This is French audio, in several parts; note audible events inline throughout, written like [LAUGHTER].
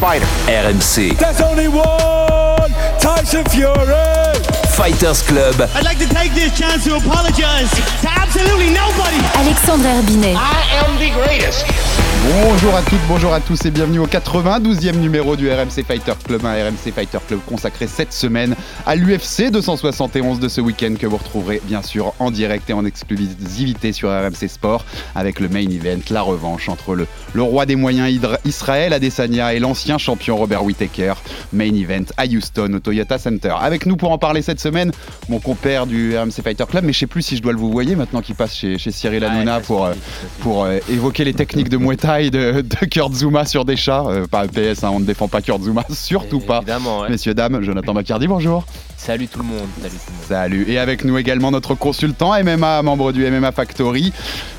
fighter? RMC There's only one Tyson Fury. Fighters Club. I'd like to take this chance to apologize to absolutely nobody. Alexandre Herbinet. I am the greatest. Bonjour à toutes, bonjour à tous et bienvenue au 92e numéro du RMC Fighter Club, un RMC Fighter Club consacré cette semaine à l'UFC 271 de ce week-end que vous retrouverez bien sûr en direct et en exclusivité sur RMC Sport avec le main event, la revanche entre le, le roi des moyens Israël Adesanya et l'ancien champion Robert Whittaker. Main event à Houston au Toyota Center. Avec nous pour en parler cette semaine, mon compère du RMC Fighter Club, mais je sais plus si je dois le vous voyez maintenant qu'il passe chez, chez Cyril Hanouna pour, euh, pour euh, évoquer les techniques de Muay De, de Kurt Zuma sur des chats. Euh, pas PS, hein, on ne défend pas Kurt Zuma, [LAUGHS] surtout pas. Évidemment, ouais. Messieurs, dames, Jonathan Bacardi, bonjour. Salut tout le monde. Salut tout le monde. Salut. Et avec nous également notre consultant MMA, membre du MMA Factory,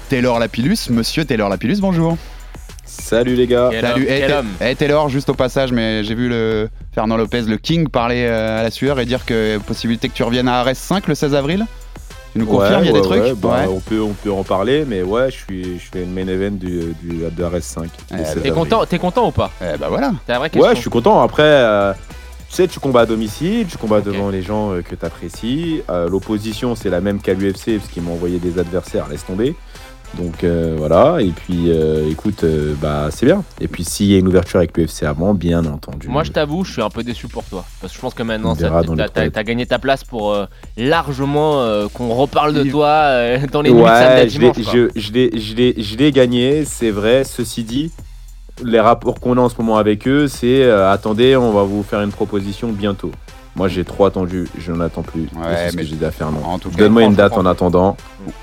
Taylor Lapillus. Monsieur Taylor Lapillus, bonjour. Salut les gars. Quel Salut. homme, Eh, homme. eh, Taylor, juste au passage, mais j'ai vu le Fernand Lopez, le King, parler euh, à la sueur et dire que possibilité que tu reviennes à Arès 5 le 16 avril. Tu nous confirmes, il y a des trucs bah, on, peut, on peut en parler, mais ouais, je suis, je main event du, du, de RS5. Eh, le 7 T'es content, t'es content ou pas Eh bah voilà. La vraie. Ouais, je suis content. Après, euh, tu sais, tu combats à domicile, tu combats devant les gens euh, que tu apprécies. L'opposition, c'est la même qu'à l'UFC, parce qu'ils m'ont envoyé des adversaires, laisse tomber. Donc euh, voilà, et puis euh, écoute, euh, bah c'est bien. Et puis s'il y a une ouverture avec l'UFC avant, bien entendu. Moi, je t'avoue, je suis un peu déçu pour toi. Parce que je pense que maintenant, t'as gagné ta place pour euh, largement euh, qu'on reparle de toi euh, dans les nuits de samedi à Ouais, je l'ai- dimanche. quoi. je je l'ai- je l'ai je l'ai gagné, c'est vrai. Ceci dit, les rapports qu'on a en ce moment avec eux, c'est euh, attendez, on va vous faire une proposition bientôt. Moi, j'ai trop attendu, je n'en attends plus. Ouais, c'est ce mais- que j'ai dit à Fernand. En tout cas, Donne-moi une date en attendant.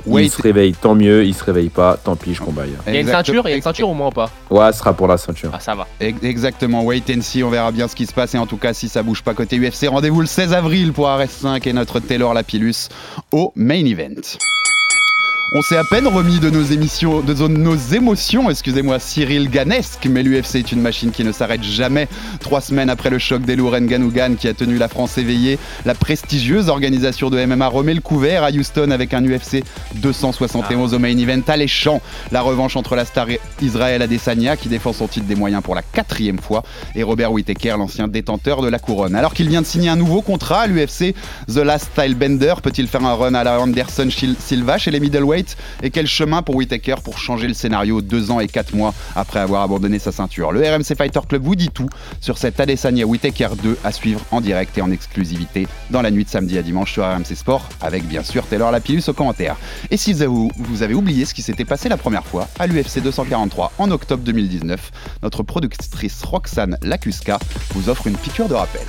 Wait- Il se réveille, tant mieux. Il se réveille pas, tant pis, je combat. Il y a une ceinture, il y a une ceinture au moins ou pas Ouais, ce sera pour la ceinture. Ah, ça va. Ex- Exactement, wait and see, on verra bien ce qui se passe et en tout cas si ça bouge pas côté UFC, rendez-vous le 16 avril pour RS5 et notre Taylor Lapillus au main event. On s'est à peine remis de nos émissions, de nos émotions, excusez-moi, Cyril Ganesque, mais l'UFC est une machine qui ne s'arrête jamais. Trois semaines après le choc des Louren qui a tenu la France éveillée, la prestigieuse organisation de MMA remet le couvert à Houston avec un UFC 271 au main event alléchant. La revanche entre la star Israël Adesanya qui défend son titre des moyens pour la quatrième fois et Robert Whittaker, l'ancien détenteur de la couronne. Alors qu'il vient de signer un nouveau contrat à l'UFC, The Last Style Bender peut-il faire un run à la Anderson Silva chez les Et quel chemin pour Whittaker pour changer le scénario deux ans et quatre mois après avoir abandonné sa ceinture Le RMC Fighter Club vous dit tout sur cet Adesanya Whittaker 2 à suivre en direct et en exclusivité dans la nuit de samedi à dimanche sur RMC Sport avec bien sûr Taylor Lapillus au commentaire. Et si vous avez- oublié ce qui s'était passé la première fois à l'UFC 243 en octobre 2019, notre productrice Roxane Lacuska vous offre une piqûre de rappel.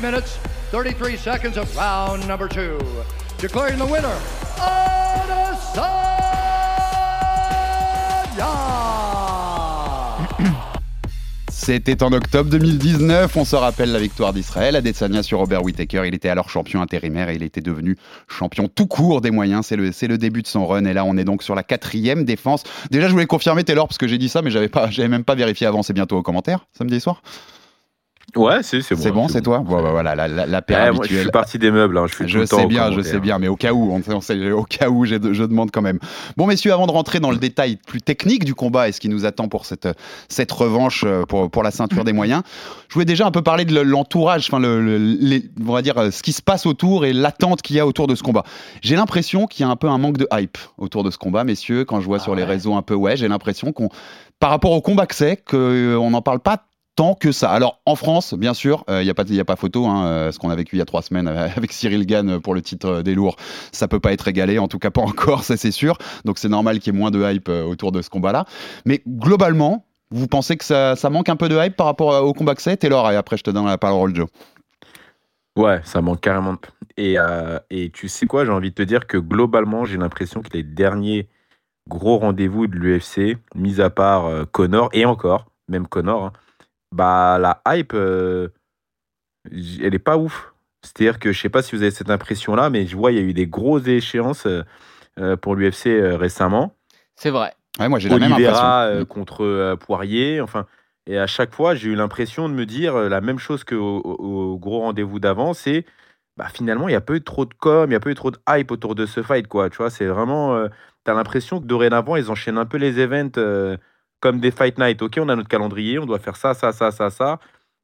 3 minutes, 33 seconds of round number two. Declaring the winner, Adesanya! [CLEARS THROAT] C'était en octobre 2019, on se rappelle la victoire d'Israël, Adesanya sur Robert Whittaker, il était alors champion intérimaire et il était devenu champion tout court des moyens, c'est le, début de son run. Et là on est donc sur la quatrième défense. Déjà je voulais confirmer Taylor parce que j'ai dit ça mais j'avais pas, j'avais même pas vérifié avant, c'est bientôt au commentaire, samedi soir Ouais, c'est bon. C'est bon, c'est toi Bon, bah, Voilà, la, la, la paire Ouais, moi, je suis parti des meubles. hein, Je, suis tout Je le temps sais bien, je sais bien, mais au cas où, on sait, on sait- au cas où, j'ai- je demande quand même. Bon, messieurs, avant de rentrer dans le détail plus technique du combat et ce qui nous attend pour cette, cette revanche euh, pour, pour la ceinture des moyens, je voulais déjà un peu parler de l'entourage, enfin, le, le- les- on va dire euh, ce qui se passe autour et l'attente qu'il y a autour de ce combat. J'ai l'impression qu'il y a un peu un manque de hype autour de ce combat, messieurs, quand je vois Ah sur les ouais. réseaux un peu, ouais, j'ai l'impression qu'on, par rapport au combat que c'est, qu'on n'en parle pas que ça. Alors en France, bien sûr, il n'y a, pas- y a pas photo. Hein, euh, ce qu'on a vécu il y a trois semaines [LAUGHS] avec Cyril Gann pour le titre euh, des lourds, ça peut pas être égalé, en tout cas pas [LAUGHS] encore, ça c'est sûr. Donc c'est normal qu'il y ait moins de hype euh, autour de ce combat-là. Mais globalement, vous pensez que ça, manque un peu de hype par rapport au combat que c'est Taylor, et après je te donne la parole, Joe. Ouais, ça manque carrément. Et, euh, et tu sais quoi, j'ai envie de te dire que globalement, j'ai l'impression que les derniers gros rendez-vous de l'UFC, mis à part euh, Connor, et encore, même Connor, hein, bah la hype, euh, elle est pas ouf. C'est-à-dire que je sais pas si vous avez cette impression-là, mais je vois, il y a eu des grosses échéances euh, euh, pour l'UFC euh, récemment. C'est vrai. Ouais, moi j'ai la même impression. Oliveira euh, contre euh, Poirier, enfin. Et à chaque fois, j'ai eu l'impression de me dire euh, la même chose qu'au au, au gros rendez-vous d'avant, c'est bah, finalement, il n'y a pas eu trop de com, il n'y a pas eu trop de hype autour de ce fight, quoi. Tu vois, c'est vraiment. euh, T'as l'impression que dorénavant, ils enchaînent un peu les events euh, comme des fight night. Ok, on a notre calendrier, on doit faire ça, ça, ça, ça, ça,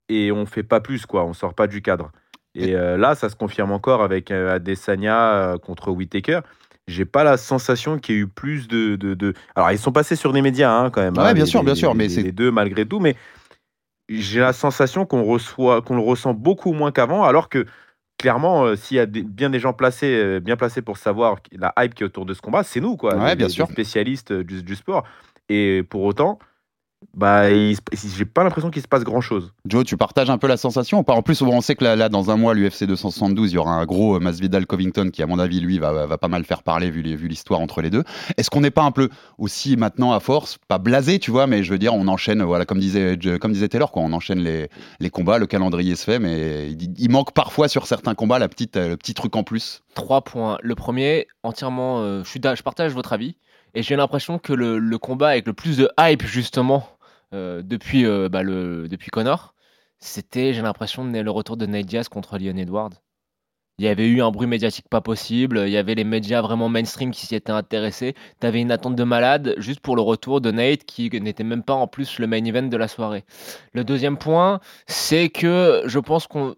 et on fait pas plus, quoi. On sort pas du cadre. Et euh, là, ça se confirme encore avec euh, Adesanya euh, contre Whitaker. J'ai pas la sensation qu'il y ait eu plus de, de, de- Alors, ils sont passés sur des médias hein, quand même. Ouais, hein, bien les- sûr, bien les- sûr, les- mais c'est- les deux malgré tout. Mais j'ai la sensation qu'on reçoit, qu'on le ressent beaucoup moins qu'avant, alors que clairement, euh, s'il y a des- bien des gens placés, euh, bien placés pour savoir la hype qui est autour de ce combat, c'est nous, quoi, Ouais, les- bien les- sûr. les spécialistes du, du sport. Et pour autant, bah, j'ai pas l'impression qu'il se passe grand chose. Joe, tu partages un peu la sensation En plus, on sait que là, là, dans un mois, l'UFC 272, il y aura un gros euh, Masvidal Covington qui, à mon avis, lui, va, va pas mal faire parler vu l'histoire entre les deux. Est-ce qu'on n'est pas un peu aussi maintenant à force, pas blasé, tu vois, mais je veux dire, on enchaîne, voilà, comme disait, comme disait Taylor, quoi, on enchaîne les, les combats, le calendrier se fait, mais il, il manque parfois sur certains combats la petite, euh, le petit truc en plus. Trois points. Le premier, entièrement, euh, je, suis d'a- je partage votre avis. Et j'ai l'impression que le, combat avec le plus de hype, justement, euh, depuis, euh, bah, depuis Connor, c'était, j'ai l'impression, le retour de Nate Diaz contre Leon Edwards. Il y avait eu un bruit médiatique pas possible, il y avait les médias vraiment mainstream qui s'y étaient intéressés. T'avais une attente de malade juste pour le retour de Nate qui n'était même pas en plus le main event de la soirée. Le deuxième point, c'est que je pense qu'on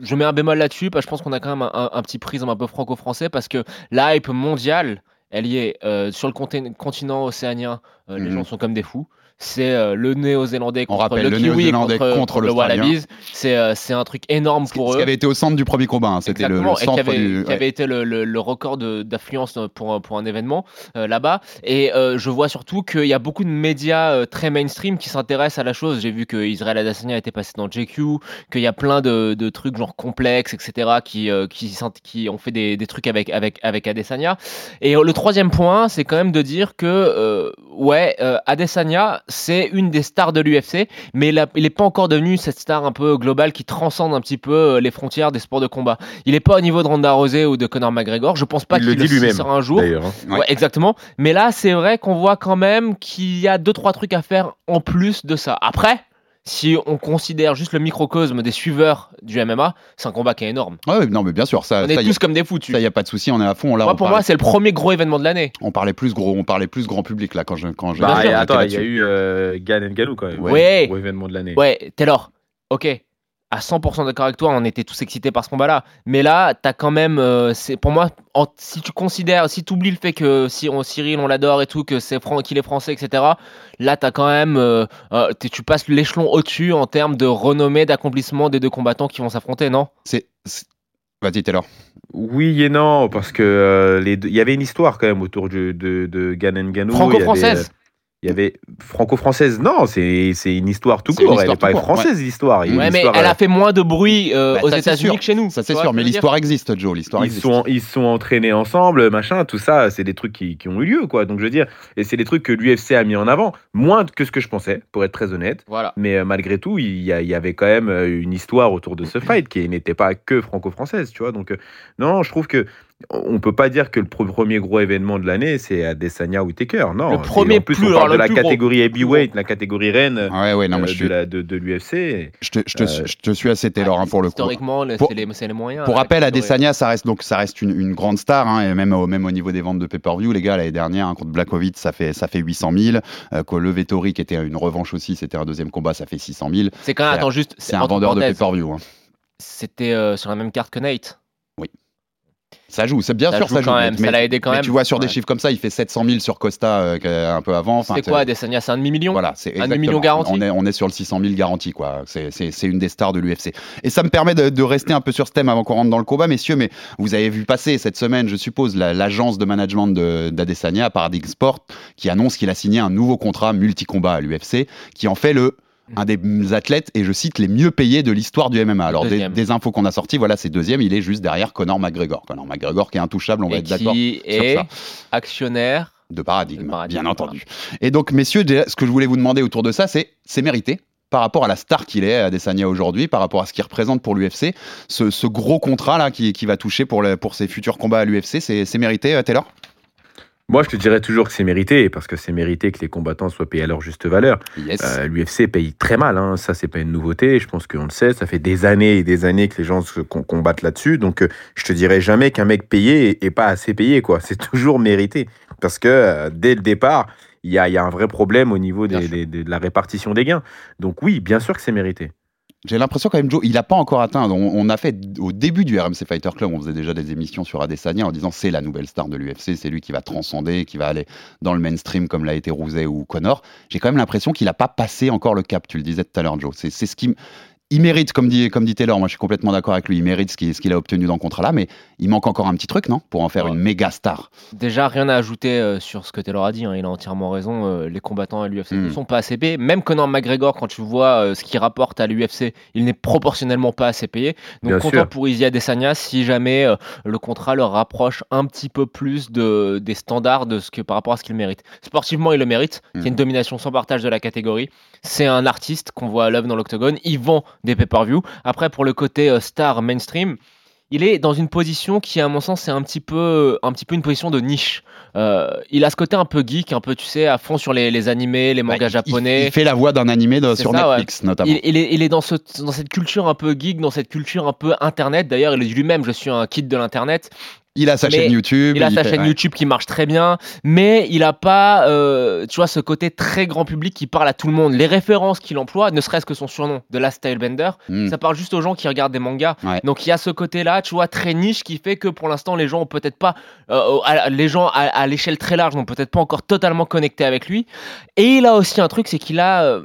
je mets un bémol là-dessus parce que je pense qu'on a quand même un, un- petit prisme un peu franco-français parce que la hype mondiale, elle y est euh, sur le contin- continent océanien, euh, les Mhm. gens sont comme des fous. C'est euh, le néo-zélandais On contre rappelle, le, le kiwi contre, contre le wallabies. C'est euh, c'est un truc énorme Ce pour ce eux. qui avait été au centre du premier combat, hein, c'était le, le Exactement, et qui centre avait, du. qui ouais. avait été le, le- record d'affluence pour, un- pour un événement euh, là-bas. Et euh, je vois surtout qu'il y a beaucoup de médias euh, très mainstream qui s'intéressent à la chose. J'ai vu que Israël Adesanya était passé dans JQ, qu'il y a plein de, de trucs genre complexes, etc., qui, euh, qui, qui ont fait des, des trucs avec, avec, avec Adesanya. Et euh, le troisième point, c'est quand même de dire que, euh, ouais, euh, Adesanya, c'est une des stars de l'UFC, mais il n'est pas encore devenu cette star un peu globale qui transcende un petit peu euh, les frontières des sports de combat. Il n'est pas au niveau de Ronda Rousey ou de Conor McGregor. Je pense pas Il le qu'il dit lui-même, sera un jour. hein. Ouais. Ouais, exactement. Mais là, c'est vrai qu'on voit quand même qu'il y a deux trois trucs à faire en plus de ça. Après, si on considère juste le microcosme des suiveurs du MMA, c'est un combat qui est énorme. Ouais, ouais, non, mais bien sûr, ça, On est ça, y a- tous comme des foutus. ça, y a pas de souci, on est à fond. Là, Moi, on pour parlait- moi, c'est le premier gros événement de l'année. on parlait plus gros, on parlait plus grand public là quand je quand je. Bah, et attends, il y a eu euh, Gann Ganou quand même. Ouais. Gros événement de l'année. Ouais, Taylor, ok. À 100% d'accord avec toi, on était tous excités par ce combat-là. Mais là, t'as quand même. euh, c'est pour moi, en- si tu considères, si tu oublies le fait que si on, Cyril, on l'adore et tout, que c'est qu'il est français, etc. Là, t'as quand même. euh, euh, tu passes l'échelon au-dessus en termes de renommée, d'accomplissement des deux combattants qui vont s'affronter, non? C'est. Vas-y, Taylor. Oui et non, parce que euh, les deux- il y avait une histoire quand même autour du- de, de Gann Ganou. Franco-française? Il y avait franco-française, non, c'est c'est une histoire tout court. Elle n'est pas court, française l'histoire. Il y a Ouais, une mais histoire, elle euh, a fait moins de bruit euh, Bah, aux États-Unis que chez nous. Ça c'est sûr, mais l'histoire existe, Joe. L'histoire Ils existe. sont, ils sont entraînés ensemble, machin, tout ça, c'est des trucs qui, qui ont eu lieu, quoi. Donc je veux dire, et c'est des trucs que l'UFC a mis en avant, moins que ce que je pensais, pour être très honnête. Voilà. Mais euh, malgré tout, il y, a- il y avait quand même euh, une histoire autour de ce fight qui n'était pas que franco-française, tu vois. Donc euh, non, je trouve que on peut pas dire que le pre- premier gros événement de l'année c'est Adesanya ou Taker. Non? Le premier en plus, plus- on parle alors, de la plus gros. catégorie heavyweight, la catégorie reine Ouais, ouais, non, mais euh, de l'UFC. je te, je te- euh, je te suis assez Taylor hein, pour le coup. Historiquement, c'est les, moyens. Pour rappel, catégorie. Adesanya, ça reste donc ça reste une, une grande star, hein, et même au, même au niveau des ventes de pay-per-view, les gars, l'année dernière hein, contre Blakovic, ça fait ça fait 800 000. Euh, que le Vettori, qui était une revanche aussi, c'était un deuxième combat, ça fait 600 000. C'est quand même, c'est- attends, juste. C'est un vendeur de pay-per-view. hein. C'était euh, sur la même carte que Nate. Ça joue, c'est bien Ça sûr, joue ça joue. quand mais- ça l'a aidé quand même. tu vois sur des chiffres comme ça, il fait 700 000 sur Costa euh, un peu avant. Enfin, C'est quoi, Adesanya C'est un demi-million Voilà, c'est Un demi-million garanti On est, on est sur le 600 000 garanti, quoi. C'est- une des stars de l'UFC. Et ça me permet de, de rester un peu sur ce thème avant qu'on rentre dans le combat, messieurs. Mais vous avez vu passer cette semaine, je suppose, la- l'agence de management de- d'Adesanya, Paradigm Sport, qui annonce qu'il a signé un nouveau contrat multi-combat à l'UFC, qui en fait le un des athlètes, et je cite, les mieux payés de l'histoire du MMA. Alors, des, infos qu'on a sorties, voilà, c'est deuxième, il est juste derrière Conor McGregor. Conor McGregor qui est intouchable, on va Et être d'accord qui sur est ça actionnaire. de paradigme, De paradigme, bien entendu. Et donc, messieurs, ce que je voulais vous demander autour de ça, c'est c'est mérité par rapport à la star qu'il est, Adesanya aujourd'hui, par rapport à ce qu'il représente pour l'UFC, ce, ce gros contrat là qui, qui va toucher pour, le- pour ses futurs combats à l'UFC, c'est c'est mérité, euh, Taylor? Moi, je te dirais toujours que c'est mérité, parce que c'est mérité que les combattants soient payés à leur juste valeur. Yes. Euh, L'UFC paye très mal, hein. ça c'est pas une nouveauté, je pense qu'on le sait, ça fait des années et des années que les gens se com- combattent là-dessus, donc euh, je te dirais jamais qu'un mec payé est, pas assez payé, quoi. c'est [LAUGHS] toujours mérité, parce que euh, dès le départ, il y a, il y a un vrai problème au niveau des- Bien sûr. des- des- de la répartition des gains. Donc oui, bien sûr que c'est mérité. J'ai l'impression quand même, Joe, il n'a pas encore atteint. On, a fait au début du RMC Fighter Club, on faisait déjà des émissions sur Adesanya en disant c'est la nouvelle star de l'UFC, c'est lui qui va transcender, qui va aller dans le mainstream comme l'a été Rousey ou Connor. J'ai quand même l'impression qu'il n'a pas passé encore le cap. Tu le disais tout à l'heure, Joe. C'est ce qui il mérite, comme dit, comme dit Taylor, moi je suis complètement d'accord avec lui, il mérite ce qu'il ce qu'il a obtenu dans le contrat là, mais il manque encore un petit truc, non Pour en faire Ouais. une méga star. Déjà, rien à ajouter euh, sur ce que Taylor a dit. hein, Il a entièrement raison. euh, les combattants à l'UFC ne sont pas assez payés. Même Conor McGregor, quand tu vois euh, ce qu'il rapporte à l'UFC, il n'est proportionnellement pas assez payé. Donc, Bien content sûr. pour Izzy Adesanya si jamais euh, le contrat leur rapproche un petit peu plus de, des standards de ce que, par rapport à ce qu'il mérite. Sportivement, il le mérite. Il y a une domination sans partage de la catégorie. C'est un artiste qu'on voit à l'œuvre dans l'octogone. Il vend des pay-per-view. Après, pour le côté euh, star mainstream, il est dans une position qui, à mon sens, c'est un petit peu, un petit peu une position de niche. Euh, il a ce côté un peu geek, un peu, tu sais, à fond sur les, les animés, les mangas Bah, il- japonais. Il, fait la voix d'un animé de- sur ça, ouais. Netflix, notamment. Il, il est, il est dans, ce, dans cette culture un peu geek, dans cette culture un peu internet. D'ailleurs, il est lui-même, je suis un kid de l'internet. Il a sa Mais chaîne YouTube. Il a sa fait- chaîne ouais. YouTube qui marche très bien, mais il a pas, euh, tu vois, ce côté très grand public qui parle à tout le monde. Les références qu'il emploie, ne serait-ce que son surnom, de la Stylebender, Mm. ça parle juste aux gens qui regardent des mangas. Ouais. Donc il y a ce côté-là, tu vois, très niche qui fait que pour l'instant les gens ont peut-être pas, euh, à- les gens à, à l'échelle très large n'ont peut-être pas encore totalement connecté avec lui. Et il a aussi un truc, c'est qu'il a, euh,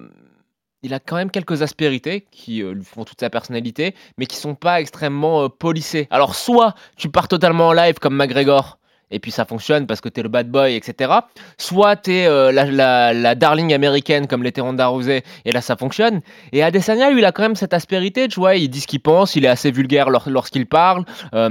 il a quand même quelques aspérités qui euh, lui font toute sa personnalité, mais qui sont pas extrêmement euh, polissées. Alors soit tu pars totalement en live comme McGregor. Et puis ça fonctionne parce que t'es le bad boy, etc. Soit t'es euh, la, darling américaine comme l'était Ronda Rousey, et là ça fonctionne. Et Adesanya, lui, il a quand même cette aspérité, tu vois, il dit ce qu'il pense, il est assez vulgaire lors- lorsqu'il parle. Euh,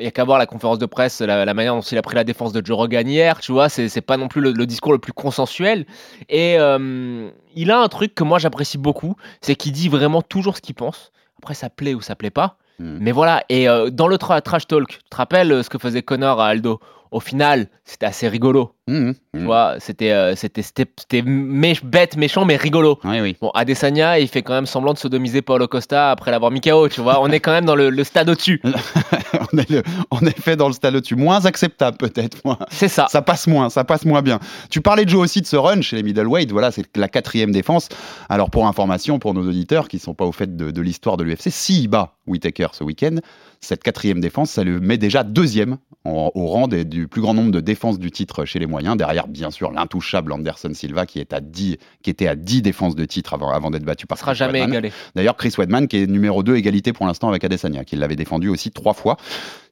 Il y a qu'à voir la conférence de presse, la, manière dont il a pris la défense de Joe Rogan hier, tu vois, c'est pas non plus le, le discours le plus consensuel. Et euh, il a un truc que moi j'apprécie beaucoup, c'est qu'il dit vraiment toujours ce qu'il pense. Après, ça plaît ou ça plaît pas. Mm. Mais voilà, et euh, dans le tra- trash talk, tu te rappelles euh, ce que faisait Connor à Aldo? Au final, c'était assez rigolo. Mm, Tu mm. vois, c'était euh, c'était c'était c'était mé- bête, méchant, mais rigolo. Oui, oui. Bon, Adesanya, il fait quand même semblant de sodomiser Paulo Costa après l'avoir mis KO, tu vois. On est quand même dans le, le stade au-dessus. [LAUGHS] on, est le- on est fait dans le stade au-dessus. Moins acceptable, peut-être. C'est ça. Ça passe moins, ça passe moins bien. Tu parlais de Joe aussi de ce run chez les middleweight, voilà, c'est la quatrième défense. Alors pour information, pour nos auditeurs qui sont pas au fait de, de l'histoire de l'UFC, s'il bat Whitaker ce week-end, cette quatrième défense, ça le met déjà deuxième en- au rang des- du plus grand nombre de défenses du titre chez les moyens. Derrière, bien sûr, l'intouchable Anderson Silva qui, est à 10, qui était à 10 défenses de titre avant, avant d'être battu par sera Chris jamais égalé. D'ailleurs, Chris Wedman, qui est numéro 2 égalité pour l'instant avec Adesanya, qui l'avait défendu aussi trois fois.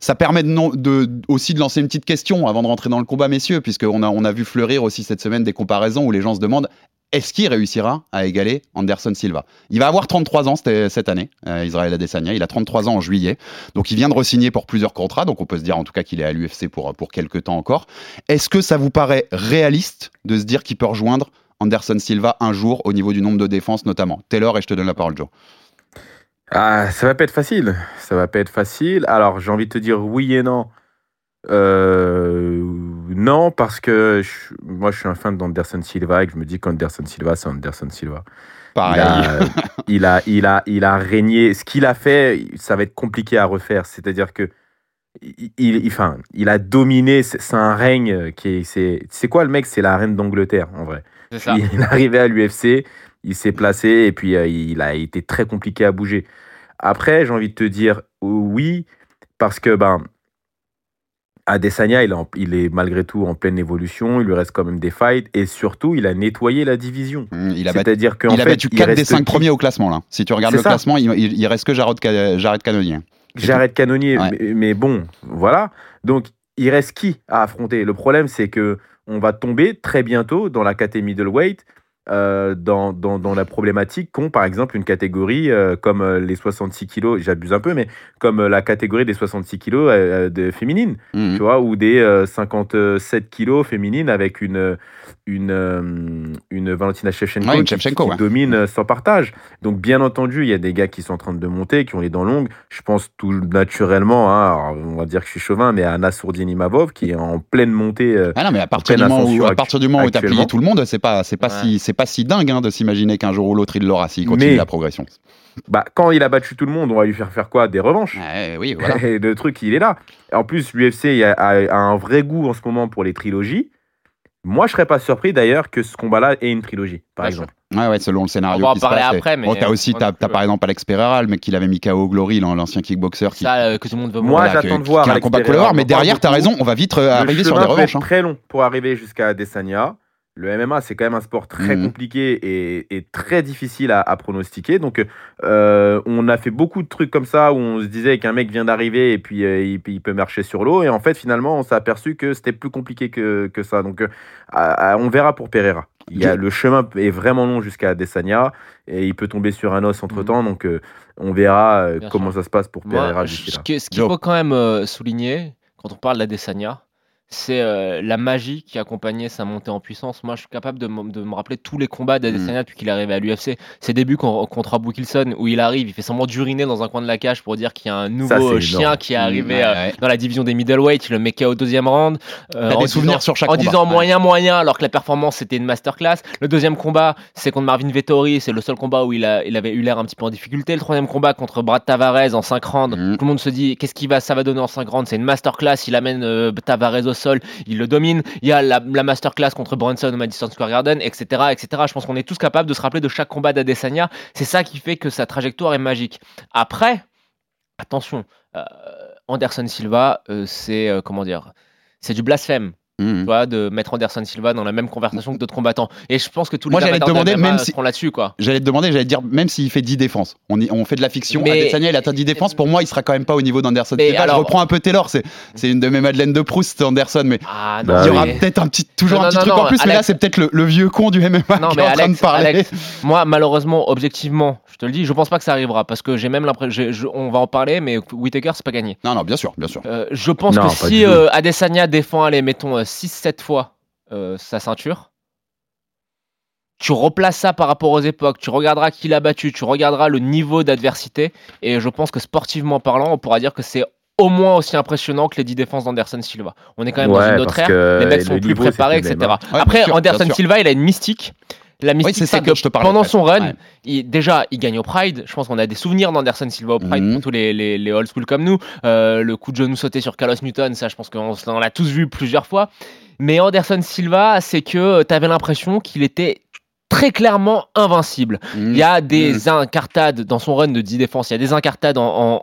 Ça permet de non- de- aussi de lancer une petite question avant de rentrer dans le combat, messieurs, puisqu'on a, on a vu fleurir aussi cette semaine des comparaisons où les gens se demandent est-ce qu'il réussira à égaler Anderson Silva? Il va avoir 33 ans cette, année, euh, Israël Adesanya. Il a 33 ans en juillet. Donc il vient de re-signer pour plusieurs contrats. Donc on peut se dire en tout cas qu'il est à l'UFC pour, pour quelques temps encore. Est-ce que ça vous paraît réaliste de se dire qu'il peut rejoindre Anderson Silva un jour au niveau du nombre de défenses notamment? Taylor, et je te donne la parole, Joe. Ah, ça va pas être facile. Ça va pas être facile. Alors, j'ai envie de te dire oui et non. Euh, non, parce que je- moi, je suis un fan d'Anderson Silva et que je me dis qu'Anderson Silva, c'est Anderson Silva. Il Pareil. a, [LAUGHS] il, a, il, a, il a régné. Ce qu'il a fait, ça va être compliqué à refaire. C'est-à-dire que il, il, enfin, il a dominé. C'est un règne qui est. C'est quoi le mec? C'est la reine d'Angleterre, en vrai. Ça. Il est arrivé à l'UFC, il s'est placé et puis euh, il a été très compliqué à bouger. Après, j'ai envie de te dire oui, parce que ben, Adesanya, il en- il est malgré tout en pleine évolution, il lui reste quand même des fights, et surtout, il a nettoyé la division. Hum, Il a C'est-à-dire qu'en il a fait, battu il 4 des reste 5 qui premiers au classement là. Si tu regardes le ça. classement, il, il- reste que Jared, Jared Cannonier. Ouais. mais, mais bon, voilà. Donc, il reste qui à affronter? Le problème, c'est que on va tomber très bientôt dans la catégorie middleweight, euh, dans, dans, dans la problématique qu'ont par exemple une catégorie euh, comme euh, les 66 kilos, j'abuse un peu, mais comme la catégorie des 66 kilos euh, de féminines, Hum, tu vois, ou des euh, 57 kilos féminines avec une, une, une Valentina Shevchenko, Ouais, une qui- Shevchenko, qui, ouais. domine euh, sans partage. Donc, bien entendu, il y a des gars qui sont en train de monter, qui ont les dents longues. Je pense tout naturellement, hein, alors, on va dire que je suis chauvin, mais à Nassourdine Imavov, qui est en pleine montée. Ah non, mais à partir du moment où, à partir du moment où t'as plié tout le monde, c'est pas, c'est pas Ouais. si, pas si dingue hein, de s'imaginer qu'un jour ou l'autre il l'aura s'il continue Mais- la progression. bah, quand il a battu tout le monde, on va lui faire faire quoi? Des revanches Ouais, oui, voilà. [LAUGHS] Et le truc, il est là. En plus, l'UFC a, a- a un vrai goût en ce moment pour les trilogies. Moi, je serais pas surpris d'ailleurs que ce combat-là ait une trilogie, par Bien exemple. Ouais, ouais, selon le scénario. On va en parler passe, après, mais, Bon, t'as euh, aussi, on t'as, a- t'as par exemple Alex Pereira, le mec qui l'avait mis KO au Glory, l'an- l'ancien kickboxer. Qui, Ça, euh, que tout le monde veut Moi, voilà, j'attends de voir qui a un combat Pereira, mais derrière, t'as raison, on va vite euh, arriver sur des revanches. être hein. très long pour arriver jusqu'à Adesanya. Le MMA, c'est quand même un sport très Mhm. compliqué et, et très difficile à, à pronostiquer. Donc, euh, on a fait beaucoup de trucs comme ça où on se disait qu'un mec vient d'arriver et puis euh, il, il peut marcher sur l'eau. Et en fait, finalement, on s'est aperçu que c'était plus compliqué que, que ça. Donc, euh, on verra pour Pereira. Il y a, Je- le chemin est vraiment long jusqu'à Adesanya et il peut tomber sur un os entre temps. Donc, euh, on verra euh, Bien comment sûr. ça se passe pour Moi, Pereira je- d'ici ce là. que- ce qu'il faut quand même euh, souligner, quand on parle d'Adesanya, c'est euh, la magie qui accompagnait sa montée en puissance. Moi, je suis capable de, me- de me rappeler tous les combats d'Adesanya depuis qu'il est arrivé à l'UFC. Ses débuts con- contre Abu Kilson, où il arrive, il fait semblant d'uriner dans un coin de la cage pour dire qu'il y a un nouveau euh, chien énorme. qui est arrivé Ouais, euh, dans la division des middleweight, il le met KO au deuxième round. euh, en des souvenirs disant- sur chaque En combat. disant moyen, moyen, alors que la performance c'était une masterclass. Le deuxième combat, c'est contre Marvin Vettori, c'est le seul combat où il, a, il avait eu l'air un petit peu en difficulté. Le troisième combat contre Brad Tavares en 5 rounds, Mhm. tout le monde se dit qu'est-ce qu'il va, ça va donner en 5 rounds? C'est une masterclass, il amène Tavares au sol, il le domine. Il y a la, la masterclass contre Brunson au Madison Square Garden, etc. etc. Je pense qu'on est tous capables de se rappeler de chaque combat d'Adesanya. C'est ça qui fait que sa trajectoire est magique. Après, attention, euh, Anderson Silva, euh, c'est euh, comment dire, c'est du blasphème. Tu vois, de mettre Anderson Silva dans la même conversation que d'autres combattants. Et je pense que tous les Moi, j'allais te demander, même si- là-dessus, quoi. J'allais te demander, j'allais te dire, même s'il fait 10 défenses, on, y- on fait de la fiction. Mais- Adesanya, il atteint 10 défenses. Pour moi, il sera quand même pas au niveau d'Anderson. Silva. alors- Je reprends un peu Taylor, c'est c'est une de mes Madeleines de Proust, Anderson, mais Ah non, il y aura mais- peut-être un petit, toujours Non, un petit non, truc non, en plus, mais là, c'est peut-être le, le vieux con du MMA Non, qui mais est en train de parler. Alex, moi, malheureusement, objectivement, je te le dis, je pense pas que ça arrivera parce que j'ai même l'impression, on va en parler, mais Whitaker, c'est pas gagné. Non, non, bien sûr, bien sûr. Euh, je pense que si euh, Adesanya défend, allez, mettons 6-7 fois euh, sa ceinture, tu replaces ça par rapport aux époques, tu regarderas qui l'a battu, tu regarderas le niveau d'adversité, et je pense que sportivement parlant, on pourra dire que c'est au moins aussi impressionnant que les 10 défenses d'Anderson Silva. On est quand même dans une autre ère, les mecs le sont plus niveau, préparés, etc. même, hein. Ouais, Après, sûr, Anderson. Silva, il a une mystique. La mystique, c'est que je te parlais, pendant son run, Ouais. il- déjà, il gagne au Pride. Je pense qu'on a des souvenirs d'Anderson Silva au Pride Mhm. pour tous les, les, les old school comme nous. Euh, le coup de genou sauté sur Carlos Newton, ça, je pense qu'on l'a tous vu plusieurs fois. Mais Anderson Silva, c'est que tu avais l'impression qu'il était très clairement invincible. Mhm. Il y a des incartades dans son run de 10 défenses, il y a des incartades en, en-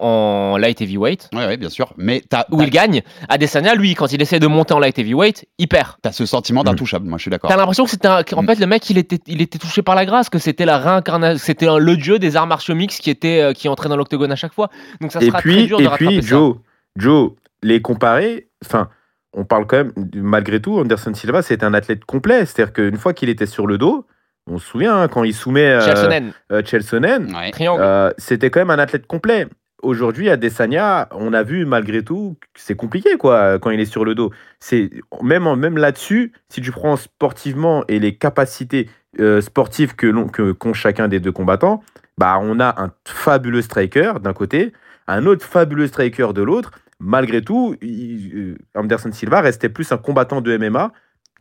en light heavyweight ouais, bien sûr. Mais t'as où il gagne. Adesanya, lui, quand il essaie de monter en light heavyweight, il perd. as ce sentiment d'intouchable, moi je suis d'accord. T'as l'impression que c'était un- Mm. fait le mec il était il était touché par la grâce que c'était la réincarnation c'était un- le dieu des arts martiaux mixtes qui était euh, qui entrait dans l'octogone à chaque fois donc ça et sera très puis, dur de et rattraper puis ça. Joe, Joe, les comparer, enfin, on parle quand même, malgré tout, Anderson Silva, c'est un athlète complet. C'est-à-dire qu'une fois qu'il était sur le dos, on se souvient, hein, quand il soumet euh, Chelsonen, euh, Chelsonen, Ouais. triangle euh, c'était quand même un athlète complet. Aujourd'hui, à Desania, on a vu malgré tout que c'est compliqué quoi quand il est sur le dos. C'est même même là-dessus, si tu prends sportivement et les capacités euh, sportives que l'on que qu'ont chacun des deux combattants, bah on a un fabuleux striker d'un côté, un autre fabuleux striker de l'autre. Malgré tout, il- Anderson Silva restait plus un combattant de MMA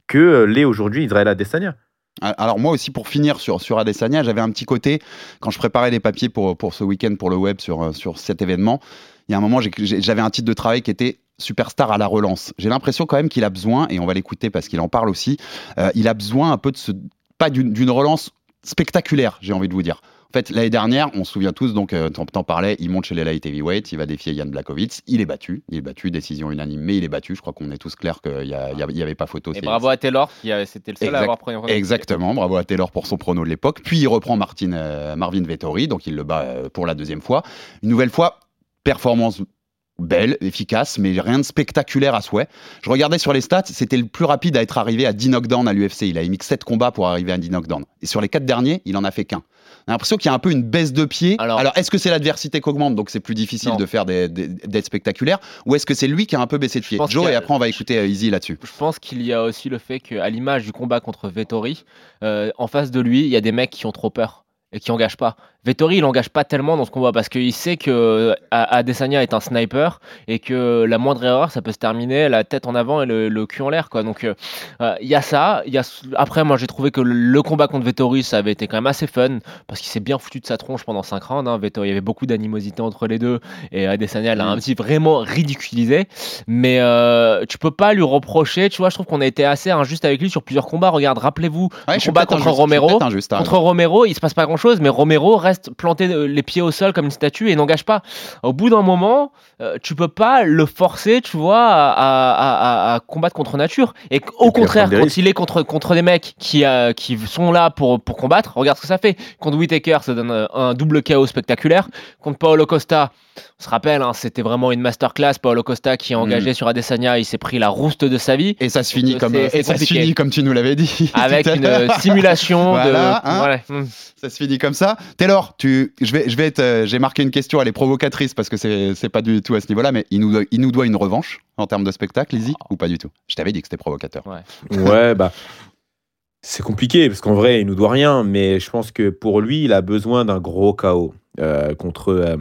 que l'est aujourd'hui Israël Adesanya. Alors moi aussi pour finir sur, sur Adesanya, j'avais un petit côté, quand je préparais les papiers pour, pour ce week-end pour le web sur, euh, sur cet événement, il y a un moment j'avais un titre de travail qui était superstar à la relance. J'ai l'impression quand même qu'il a besoin, et on va l'écouter parce qu'il en parle aussi, euh, il a besoin un peu de ce, pas d'une relance spectaculaire, j'ai envie de vous dire. En fait, l'année dernière, on se souvient tous, donc euh, t'en parlais, il monte chez les light heavyweight, il va défier Yann Blachowicz, il est battu, il est battu, décision unanime, mais il est battu. Je crois qu'on est tous clairs qu'il n'y avait pas photo. Et bravo à Taylor, qui c'était le seul Exact- à avoir pris un Exactement, bravo à Taylor pour son prono de l'époque. Puis il reprend Martin, euh, Marvin Vettori, donc il le bat euh, pour la deuxième fois. Une nouvelle fois, performance belle, efficace, mais rien de spectaculaire à souhait. Je regardais sur les stats, c'était le plus rapide à être arrivé à 10 knockdowns à l'UFC. Il a émis que 7 combats pour arriver à 10 knockdowns. Et sur les 4 derniers, il en a fait qu'un. On a l'impression qu'il y a un peu une baisse de pied. Alors- Alors, est-ce que c'est l'adversité qui augmente, donc c'est plus difficile Non. de faire des- des- d'être spectaculaire, ou est-ce que c'est lui qui a un peu baissé de pied? Joe, et après on va écouter euh, Easy là-dessus. Je pense qu'il y a aussi le fait qu'à l'image du combat contre Vettori, euh, en face de lui, il y a des mecs qui ont trop peur et qui engagent pas. Vettori, il engage pas tellement dans ce combat parce qu'il sait que euh, Adesanya est un sniper et que la moindre erreur, ça peut se terminer la tête en avant et le, le cul en l'air. quoi. Donc euh, euh, il y a ça. Il y a... Après, moi, j'ai trouvé que le, combat contre Vettori, ça avait été quand même assez fun parce qu'il s'est bien foutu de sa tronche pendant 5 rounds. Hein. Vettori, il y avait beaucoup d'animosité entre les deux et Adesanya l'a un petit vraiment ridiculisé. Mais euh, tu peux pas lui reprocher. Tu vois, je trouve qu'on a été assez injuste avec lui sur plusieurs combats. Regarde, rappelez-vous Ouais, le combat contre injuste, Romero. injuste, t'as Contre. Romero, il se passe pas grand chose, mais Romero reste planté euh, les pieds au sol comme une statue et n'engage pas. Au bout d'un moment, euh, tu peux pas le forcer, tu vois, à, à- à- à combattre contre nature. Et au Et contraire, quand risques. il est contre, contre des mecs qui, euh, qui sont là pour, pour combattre, regarde ce que ça fait. Contre Whitaker, ça donne un double KO spectaculaire. Contre Paolo Costa, on se rappelle, hein, c'était vraiment une masterclass. Paolo Costa qui est engagé sur Adesanya, il s'est pris la rouste de sa vie. Et ça se finit comme, c'est et ça se finit comme tu nous l'avais dit. [LAUGHS] Avec une euh, simulation Voilà, de. hein. Voilà. Mm. Ça se finit comme ça. Taylor, tu, je vais, je vais être, euh, j'ai marqué une question, elle est provocatrice parce que c'est, c'est pas du tout à ce niveau-là, mais il nous, doit, il nous doit une revanche en termes de spectacle, Lizzy, ou pas du tout? Je t'avais dit que c'était provocateur. [LAUGHS] Ouais, bah. C'est compliqué parce qu'en vrai, il nous doit rien, mais je pense que pour lui, il a besoin d'un gros KO euh, contre euh,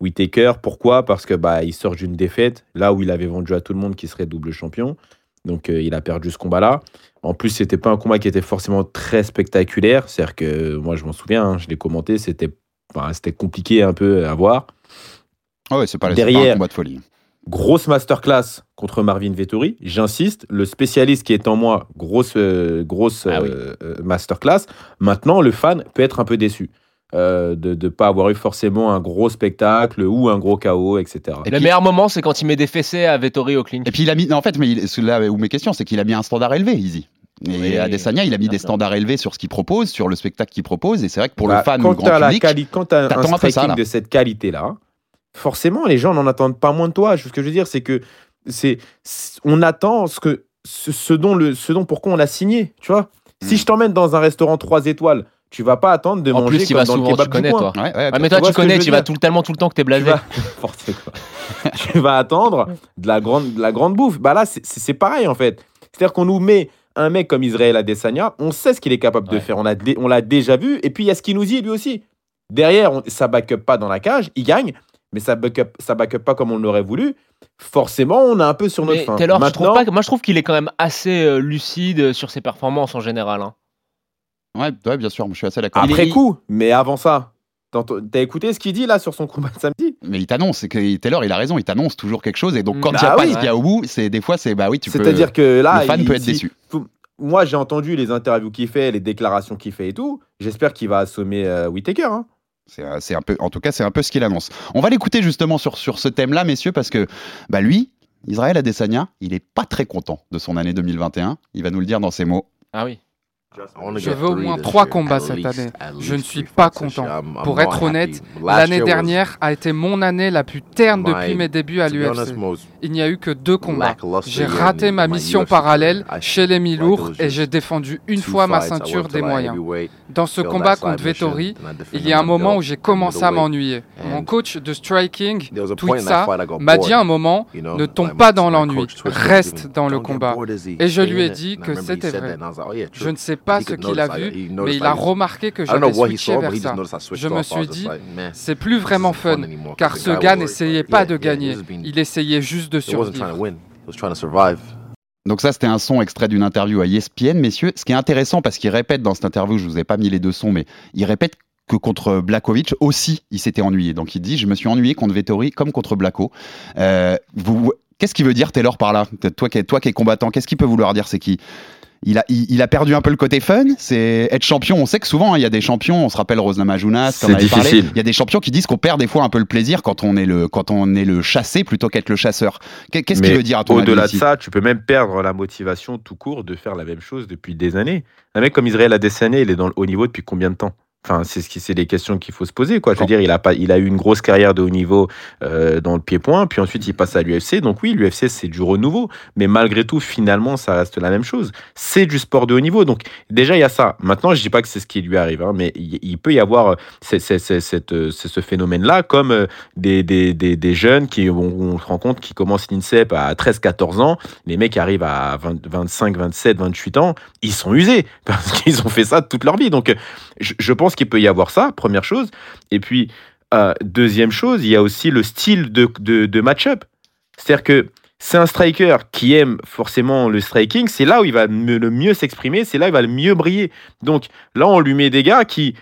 Whitaker. Pourquoi? Parce que bah, il sort d'une défaite, là où il avait vendu à tout le monde qu'il serait double champion. Donc euh, il a perdu ce combat-là. En plus, c'était pas un combat qui était forcément très spectaculaire. C'est-à-dire que moi, je m'en souviens, hein, je l'ai commenté, c'était compliqué un peu à voir. Ah ouais, c'est pas, un Derrière, combat de folie. grosse masterclass contre Marvin Vettori. J'insiste, le spécialiste qui est en moi, grosse, euh, grosse Ah oui. euh, masterclass. Maintenant, le fan peut être un peu déçu euh, de ne pas avoir eu forcément un gros spectacle ou un gros KO, etc. Et le puis- meilleur moment, c'est quand il met des fessées à Vettori au clinch. Et puis il a mis, non, en fait, mais il- c'est là où mes questions, c'est qu'il a mis un standard élevé, Easy. Et Oui, Adesanya, il a mis bien des standards élevés sur ce qu'il propose, sur le spectacle qu'il propose, et c'est vrai que pour Bah, le fan quand grand la public, quali- quand t'as un ça, striking là. de cette qualité-là, forcément, les gens n'en attendent pas moins de toi. Ce que je veux dire, c'est que c'est, on attend ce que, ce, ce dont le, ce dont pourquoi on l'a signé, tu vois. Si Mm. je t'emmène dans un restaurant 3 étoiles, tu vas pas attendre de En manger plus, il comme va dans le souvent, kebab tu du connais, coin. toi. Ouais, ouais, Ah, mais toi, tu tu connais, je tu vas tellement tout le temps que t'es tu blasé. vas, [LAUGHS] N'importe quoi. [LAUGHS] tu vas attendre de la grande, de la grande bouffe. Bah là, c'est- pareil en fait. C'est-à-dire qu'on nous met un mec comme Israël Adesanya, on sait ce qu'il est capable de faire, on l'a dé- on l'a déjà vu, et puis il y a ce qu'il nous dit lui aussi. Derrière, on, ça back up pas dans la cage, il gagne, mais ça back up, ça back up pas comme on l'aurait voulu. Forcément, on est un peu sur notre Mais fin. Taylor, je trouve Maintenant, pas que- moi, je trouve qu'il est quand même assez euh, lucide sur ses performances en général. hein. Ouais, ouais, bien sûr, je suis assez d'accord. après il coup, mais avant ça, t'as écouté ce qu'il dit là sur son combat de samedi? Mais il t'annonce, c'est que Taylor, il a raison, il t'annonce toujours quelque chose, et donc quand il Bah n'y a pas ce qu'il y a au bout, c'est des fois, c'est bah oui, tu peux. C'est-à-dire que là, le fan il- peut être si- déçu. moi, j'ai entendu les interviews qu'il fait, les déclarations qu'il fait et tout. J'espère qu'il va assommer euh, Whittaker. hein. C'est euh, c'est un peu, en tout cas, c'est un peu ce qu'il annonce. On va l'écouter justement sur, sur ce thème-là, messieurs, parce que bah lui, Israël Adesanya, il est pas très content de son année 2021. Il va nous le dire dans ses mots. Ah oui. Je veux au moins trois combats cette année. Je ne suis pas content. Pour être honnête, l'année dernière a été mon année la plus terne depuis mes débuts à l'UFC. Il n'y a eu que deux combats. J'ai raté ma mission parallèle chez les mi-lourds et j'ai défendu une fois ma ceinture des moyens. Dans ce combat contre Vettori, il y a un moment où j'ai commencé à m'ennuyer. Mon coach de striking, tweet ça, m'a dit à un moment, ne tombe pas dans l'ennui, reste dans le combat. Et je lui ai dit que c'était vrai. Je ne sais pas ce qu'il a vu, mais il a remarqué que j'avais switché vers ça. Je me suis dit, c'est plus vraiment fun, car ce gars n'essayait pas de gagner, il essayait juste de survivre. Donc ça, c'était un son extrait d'une interview à ESPN, messieurs. Ce qui est intéressant, parce qu'il répète dans cette interview, je vous ai pas mis les deux sons, mais il répète que contre Blakovic aussi, il s'était ennuyé. Donc il dit, je me suis ennuyé contre Vettori comme contre Blako. Euh, vous, qu'est-ce qu'il veut dire Taylor par là? Toi qui es, toi qui es combattant, qu'est-ce qu'il peut vouloir dire? C'est qui? Il a, il, a perdu un peu le côté fun. C'est être champion. On sait que souvent, il y a des champions. On se rappelle Rose Namajunas. C'est difficile. Il y a des champions qui disent qu'on perd des fois un peu le plaisir quand on est le, quand on est le chassé plutôt qu'être le chasseur. Qu'est-ce qu'il veut dire à ton Au-delà de ça, tu peux même perdre la motivation tout court de faire la même chose depuis des années. Un mec comme Israël Adesanya, il est dans le haut niveau depuis combien de temps? Enfin, c'est ce qui, c'est les questions qu'il faut se poser, quoi. Je veux dire, il a pas, il a eu une grosse carrière de haut niveau euh, dans le pied-point, puis ensuite il passe à l'UFC. Donc oui, l'UFC c'est du renouveau, mais malgré tout, finalement, ça reste la même chose. C'est du sport de haut niveau. Donc déjà il y a ça. Maintenant, je dis pas que c'est ce qui lui arrive, hein, mais il, peut y avoir c'est, c'est, ce phénomène-là, comme euh, des, des, des, des, jeunes qui on, se rend compte qui commencent l'INSEP à 13-14 ans, les mecs arrivent à 25, 27, 28 ans, ils sont usés [LAUGHS] parce qu'ils ont fait ça toute leur vie. Donc je, je pense qu'il peut y avoir ça, première chose. Et puis, euh, deuxième chose, il y a aussi le style de, de, match-up. C'est-à-dire que c'est un striker qui aime forcément le striking, c'est là où il va le mieux s'exprimer, c'est là où il va le mieux briller. Donc là, on lui met des gars qui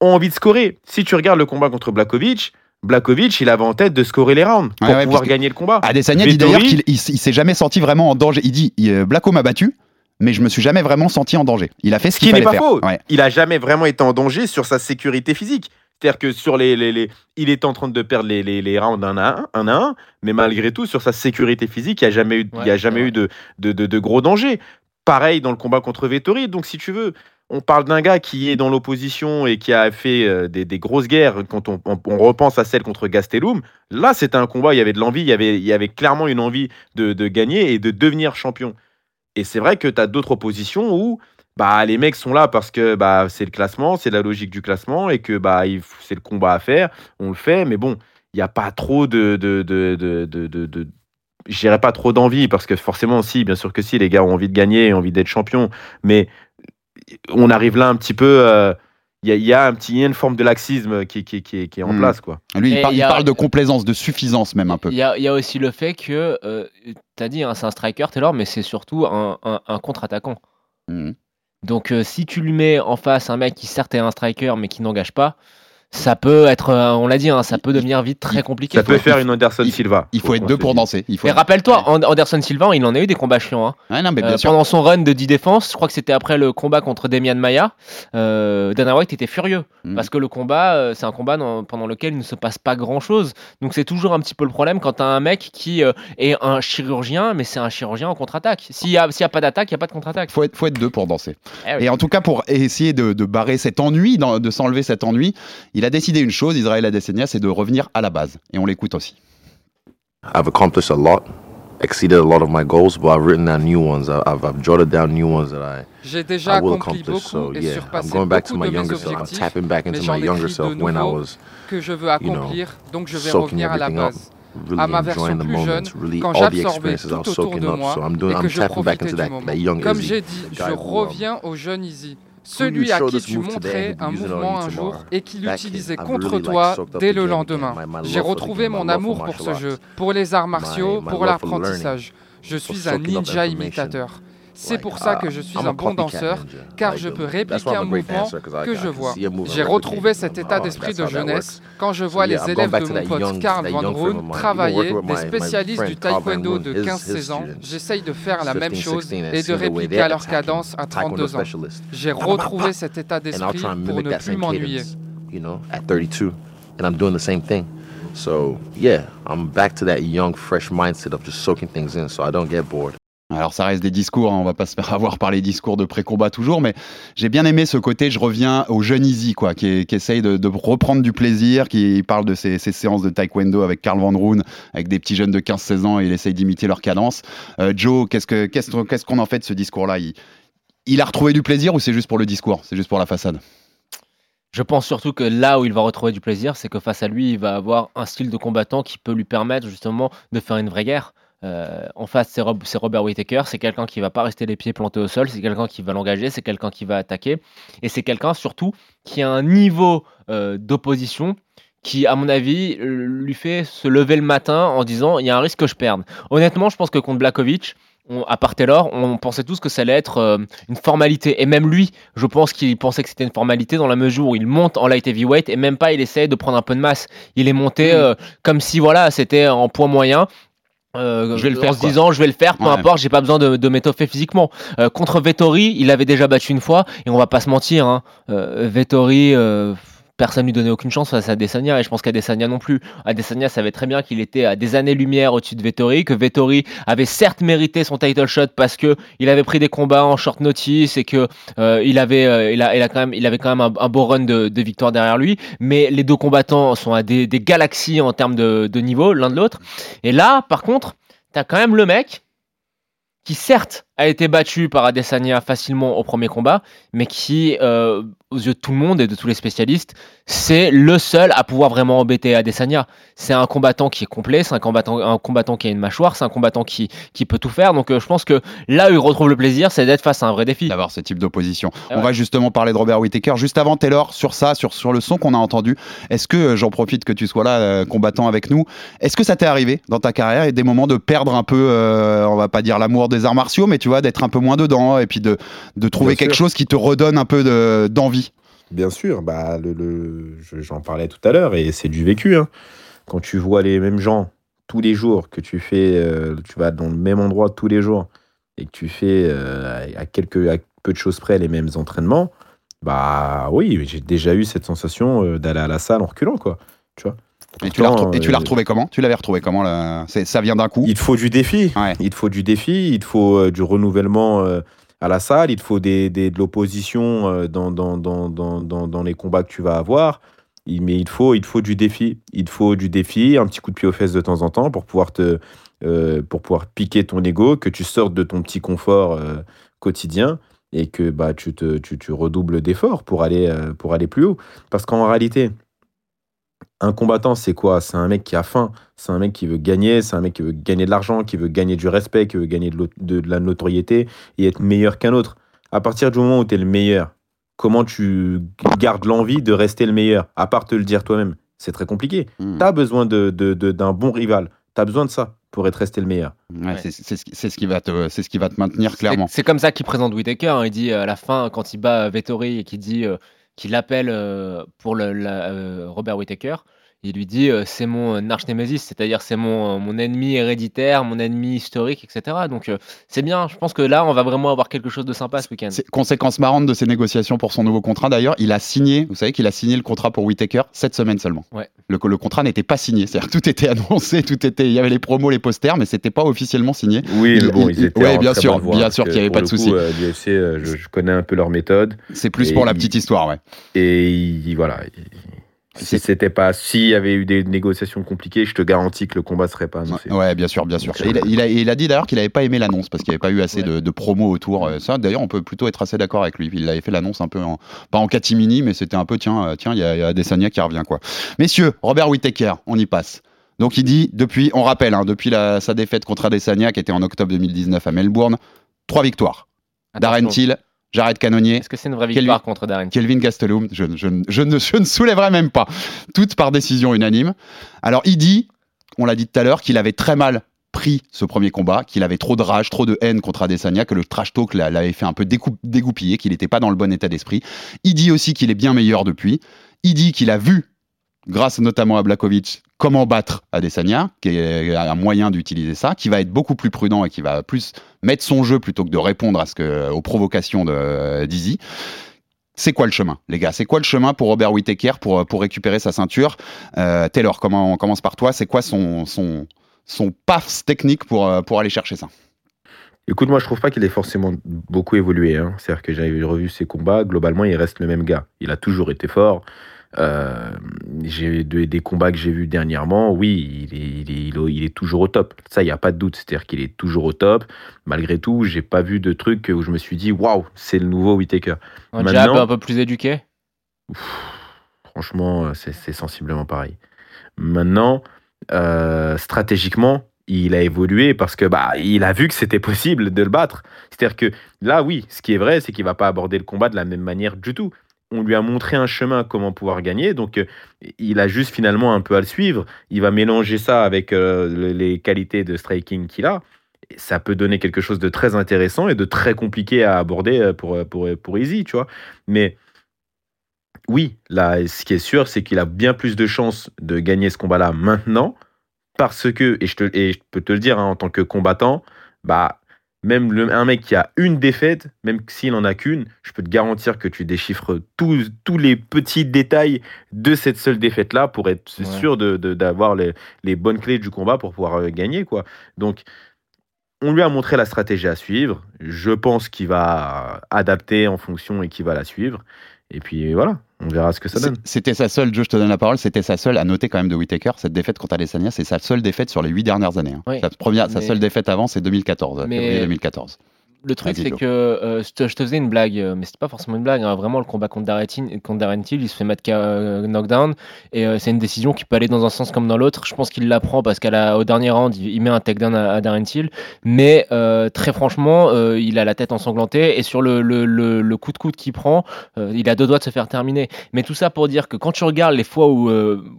ont envie de scorer. Si tu regardes le combat contre Blakovic, Blakovic, il avait en tête de scorer les rounds pour pouvoir gagner le combat. Adesanya dit d'ailleurs qu'il il, s'est jamais senti vraiment en danger. Il dit Blako m'a battu, mais je me suis jamais vraiment senti en danger. Il a fait ce qu'il fallait faire. Ce qui n'est pas faux. Il a jamais vraiment été en danger sur sa sécurité physique. C'est-à-dire que sur les, les, il est en train de perdre les, les, les rounds un à un, un à un, mais malgré tout, sur sa sécurité physique, il n'y a jamais eu, il y a jamais eu de, de, de, gros dangers. Pareil dans le combat contre Vettori. Donc, si tu veux, on parle d'un gars qui est dans l'opposition et qui a fait euh, des, des, grosses guerres quand on, on, repense à celle contre Gastelum. Là, c'était un combat, il y avait de l'envie, il y avait, il y avait clairement une envie de, de gagner et de devenir champion. Et c'est vrai que tu as d'autres oppositions où bah, les mecs sont là parce que bah, c'est le classement, c'est la logique du classement et que bah, c'est le combat à faire, on le fait, mais bon, il n'y a pas trop de. de, de, de, de, pas trop d'envie parce que forcément, si, bien sûr que si, les gars ont envie de gagner, ont envie d'être champion, mais on arrive là un petit peu. Euh, il y, a un petit, une forme de laxisme qui, qui, qui, est en hmm. place. Quoi. Lui, il, parle de complaisance, de suffisance même un peu. Il y a, aussi le fait que, euh, tu as dit, hein, c'est un striker, Taylor, mais c'est surtout un, un, contre-attaquant. Hmm. Donc euh, si tu lui mets en face un mec qui certes est un striker mais qui n'engage pas, ça peut être, euh, on l'a dit, hein, ça peut devenir vite très compliqué. Ça peut faire une Anderson Silva. Il faut être deux pour danser. Il Et rappelle-toi, Anderson Silva, il en a eu des combats chiants. Hein. non, mais bien euh, Pendant son run de 10 défenses, je crois que c'était après le combat contre Demian Maya, euh, Dana White était furieux. Mm. Parce que le combat, euh, c'est un combat pendant lequel il ne se passe pas grand-chose. Donc c'est toujours un petit peu le problème quand tu as un mec qui est un chirurgien, mais c'est un chirurgien en contre-attaque. S'il n'y a, a, pas d'attaque, il n'y a pas de contre-attaque. Il faut être, faut être deux pour danser. Eh Et en tout cas, pour essayer de, de barrer cet ennui, de s'enlever cet ennui, il a décidé une chose, Israël Adesanya, c'est de revenir à la base. Et on l'écoute aussi. I've accomplished a lot, exceeded a lot of my goals, but I've written down new ones. I've, I've jotted down new ones that I, J'ai déjà accompli accomplish. Beaucoup so et yeah, I'm going back to my younger self. I'm tapping back into my younger self when I was, que je veux accomplir, donc je vais revenir à la base. Really à ma version plus jeune, quand j'absorbais tout autour de moi up, so et que je profitais du moment. Comme j'ai dit, je reviens au jeune Easy. Celui à qui tu montrais un mouvement un jour et qui l'utilisait contre toi dès le lendemain. J'ai retrouvé mon amour pour ce jeu, pour les arts martiaux, pour l'apprentissage. Je suis un ninja imitateur. C'est pour ça que je suis un bon danseur, car je peux répliquer un mouvement que je vois. J'ai retrouvé cet état d'esprit de jeunesse quand je vois les élèves de mon pote Karl Van Roon travailler, des spécialistes du taekwondo de 15-16 ans. J'essaye de faire la même chose et de répliquer à leur cadence à 32 ans. J'ai retrouvé cet état d'esprit pour ne plus m'ennuyer. So, yeah, I'm back to that young, fresh mindset of just soaking things in so I don't get bored. Alors ça reste des discours, hein, on va pas se faire avoir par les discours de pré-combat toujours, mais j'ai bien aimé ce côté, je reviens au jeune Easy, qui, essaye de, reprendre du plaisir, qui parle de ses, séances de taekwondo avec Karl Van Roon, avec des petits jeunes de 15-16 ans, et il essaye d'imiter leur cadence. Euh, Joe, qu'est-ce qu'on en fait de ce discours-là? Il, il a retrouvé du plaisir ou c'est juste pour le discours, c'est juste pour la façade? Je pense surtout que là où il va retrouver du plaisir, c'est que face à lui, il va avoir un style de combattant qui peut lui permettre justement de faire une vraie guerre. Euh, en face, c'est, Robert Whittaker. C'est quelqu'un qui va pas rester les pieds plantés au sol. C'est quelqu'un qui va l'engager. C'est quelqu'un qui va attaquer. Et c'est quelqu'un surtout qui a un niveau euh, d'opposition qui, à mon avis, lui fait se lever le matin en disant il y a un risque que je perde. Honnêtement, je pense que contre Blakovic, à part Taylor, on pensait tous que ça allait être euh, une formalité. Et même lui, je pense qu'il pensait que c'était une formalité dans la mesure où il monte en light heavyweight et même pas il essaie de prendre un peu de masse. Il est monté mm. comme si voilà c'était en poids moyen euh, je vais le faire en se disant je vais le faire, peu importe, j'ai pas besoin de, de m'étoffer physiquement. Euh, contre Vettori, il avait déjà battu une fois et on va pas se mentir. Hein, euh, Vettori, personne lui donnait aucune chance face à Adesanya et je pense qu'Adesanya non plus. Adesanya savait très bien qu'il était à des années-lumière au-dessus de Vettori, que Vettori avait certes mérité son title shot parce que il avait pris des combats en short notice et que il avait il a, il a quand même il avait quand même un, beau run de, de, victoire derrière lui. Mais les deux combattants sont à des, des galaxies en termes de, de niveau l'un de l'autre. Et là, par contre, t'as quand même le mec qui certes a été battu par Adesanya facilement au premier combat, mais qui, euh, aux yeux de tout le monde et de tous les spécialistes, c'est le seul à pouvoir vraiment embêter Adesanya. C'est un combattant qui est complet, c'est un combattant, un combattant qui a une mâchoire, c'est un combattant qui, qui peut tout faire. Donc euh, je pense que là où il retrouve le plaisir, c'est d'être face à un vrai défi. D'avoir ce type d'opposition. Ah On va justement parler de Robert Whittaker. Juste avant, Taylor, sur ça, sur, sur le son qu'on a entendu, est-ce que, euh, j'en profite que tu sois là, combattant avec nous, est-ce que ça t'est arrivé dans ta carrière et des moments de perdre un peu, on va pas dire l'amour des arts martiaux, mais tu tu vois, d'être un peu moins dedans et puis de, de trouver quelque chose qui te redonne un peu d'envie. Bien sûr, bah, le, j'en parlais tout à l'heure et c'est du vécu. Hein. Quand tu vois les mêmes gens tous les jours, que tu fais, euh, tu vas dans le même endroit tous les jours et que tu fais euh, à, quelques, à peu de choses près les mêmes entraînements, bah oui, j'ai déjà eu cette sensation euh, d'aller à la salle en reculant, quoi. Tu vois et tu, l'as retrouvé comment? Tu l'avais retrouvé comment là Ça vient d'un coup? Il te faut du défi. Il te faut du défi, il te faut euh, du renouvellement euh, à la salle, il te faut des, des de l'opposition euh, dans, dans, dans, dans, les combats que tu vas avoir. mais il faut, il te faut du défi. Il te faut du défi, un petit coup de pied aux fesses de temps en temps pour pouvoir, te, pour pouvoir piquer ton ego, que tu sortes de ton petit confort quotidien et que bah, tu, te, tu, tu redoubles d'efforts pour aller, pour aller plus haut. Parce qu'en réalité, un combattant, c'est quoi? C'est un mec qui a faim, c'est un mec qui veut gagner, c'est un mec qui veut gagner de l'argent, qui veut gagner du respect, qui veut gagner de, la notoriété et être meilleur qu'un autre. À partir du moment où tu es le meilleur, comment tu gardes l'envie de rester le meilleur À part te le dire toi-même, c'est très compliqué. Hmm. Tu as besoin d'un de, bon rival, tu as besoin de ça pour être resté le meilleur. C'est ce, qui va te, ce qui va te maintenir clairement. C'est comme ça qu'il présente Whitaker. Hein. Il dit à la fin, quand il bat Vettori et qu'il dit... Euh, qui l'appelle euh, pour le, euh, Robert Whittaker. Il lui dit euh, c'est mon arch nemesis, c'est-à-dire c'est mon, mon ennemi héréditaire, mon ennemi historique, etc. Donc c'est bien. Je pense que là, on va vraiment avoir quelque chose de sympa ce week-end. Conséquence marrante de ces négociations pour son nouveau contrat. D'ailleurs, il a signé. Vous savez qu'il a signé le contrat pour Whittaker cette semaine seulement. Ouais. Le, le contrat n'était pas signé. C'est-à-dire tout était annoncé, tout était. Il y avait les promos, les posters, mais c'était pas officiellement signé. Oui, mais bon, ils étaient. Oui, bien sûr, bien sûr qu'il n'y avait pas de souci. je, je, connais un peu leur méthode. C'est plus pour la petite histoire, ouais. Et voilà. Si c'était pas, s'il y avait eu des négociations compliquées, je te garantis que le combat serait pas annoncé. Ouais, bien sûr, bien sûr. il, a, il, a, dit d'ailleurs qu'il avait pas aimé l'annonce parce qu'il n'y avait pas eu assez de, de promos autour. Euh, ça, d'ailleurs, on peut plutôt être assez d'accord avec lui. Il avait fait l'annonce un peu en, pas en catimini, mais c'était un peu tiens, euh, tiens, il y, a, y a Adesanya qui revient quoi. Messieurs, Robert Whittaker, on y passe. Donc il dit depuis, on rappelle, hein, depuis la, sa défaite contre Adesanya qui était en octobre 2019 à Melbourne, trois victoires. Darren Till, J'arrête Canonnier. Est-ce que c'est une vraie victoire contre Darren Kelvin Gastelum, je, je, je, ne, je ne soulèverai même pas. Toutes par décision unanime. Alors, il dit, on l'a dit tout à l'heure, qu'il avait très mal pris ce premier combat, qu'il avait trop de rage, trop de haine contre Adesanya, que le trash talk l'avait fait un peu dégoupiller, qu'il n'était pas dans le bon état d'esprit. Il dit aussi qu'il est bien meilleur depuis. Il dit qu'il a vu grâce notamment à Blakovic, comment battre Adesanya, qui est un moyen d'utiliser ça, qui va être beaucoup plus prudent et qui va plus mettre son jeu plutôt que de répondre à ce que, aux provocations de Dizzy. C'est quoi le chemin, les gars? C'est quoi le chemin pour Robert Whittaker pour, pour récupérer sa ceinture? Euh, Taylor, comment, on commence par toi? C'est quoi son, son, son technique pour, pour aller chercher ça? Écoute, moi, je trouve pas qu'il ait forcément beaucoup évolué. Hein. C'est-à-dire que j'avais revu ses combats. Globalement, il reste le même gars. Il a toujours été fort. Euh, j'ai des combats que j'ai vus dernièrement, oui, il est, il est, il est, toujours au top. Ça, il n'y a pas de doute. C'est-à-dire qu'il est toujours au top. Malgré tout, j'ai pas vu de truc où je me suis dit, waouh, c'est le nouveau Whitaker. Un jab un peu plus éduqué? Franchement, c'est sensiblement pareil. Maintenant, euh, stratégiquement, il a évolué parce que bah il a vu que c'était possible de le battre. C'est-à-dire que là, oui, ce qui est vrai, c'est qu'il va pas aborder le combat de la même manière du tout on lui a montré un chemin comment pouvoir gagner. Donc, euh, il a juste finalement un peu à le suivre. Il va mélanger ça avec euh, les qualités de striking qu'il a. ça peut donner quelque chose de très intéressant et de très compliqué à aborder euh, pour, pour, pour Easy, tu vois. Mais oui, là, ce qui est sûr, c'est qu'il a bien plus de chances de gagner ce combat-là maintenant parce que, et je, te, et je peux te le dire hein, en tant que combattant, bah, même le, un mec qui a une défaite, même s'il en a qu'une, je peux te garantir que tu déchiffres tous, tous les petits détails de cette seule défaite-là pour être sûr d'avoir de, les, les, bonnes clés du combat pour pouvoir euh, gagner. quoi. Donc, on lui a montré la stratégie à suivre. Je pense qu'il va adapter en fonction et qu'il va la suivre. Et puis voilà, on verra ce que ça donne. C'était sa seule, je te donne la parole, c'était sa seule, à noter quand même de Whitaker, cette défaite contre Adesanya, c'est sa seule défaite sur les huit dernières années. Hein. sa, première, sa seule défaite avant, c'est 2014, février 2014. Le truc, c'est que euh, je, te, faisais une blague, euh, mais c'était pas forcément une blague. Hein. Vraiment, le combat contre Darren, contre il se fait mettre euh, knockdown. Et c'est une décision qui peut aller dans un sens comme dans l'autre. Je pense qu'il l'apprend parce qu'au dernier round, il, met un takedown à, à Darren Till. Mais très franchement, il a la tête ensanglantée. Et sur le, le, le, coup de coude qu'il prend, il a deux doigts de se faire terminer. Mais tout ça pour dire que quand tu regardes les fois où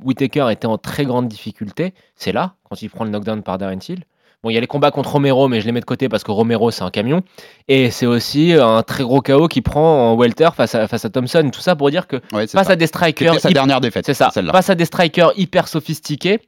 Whitaker était en très grande difficulté, c'est là, quand il prend le knockdown par Darren Till. Bon, il y a les combats contre Romero, mais je les mets de côté parce que Romero, c'est un camion. Et c'est aussi un très gros KO qui prend en welter face à, face à Thompson. Tout ça pour dire que face à des strikers. sa dernière défaite. C'est ça. Face à des strikers hyper sophistiqués,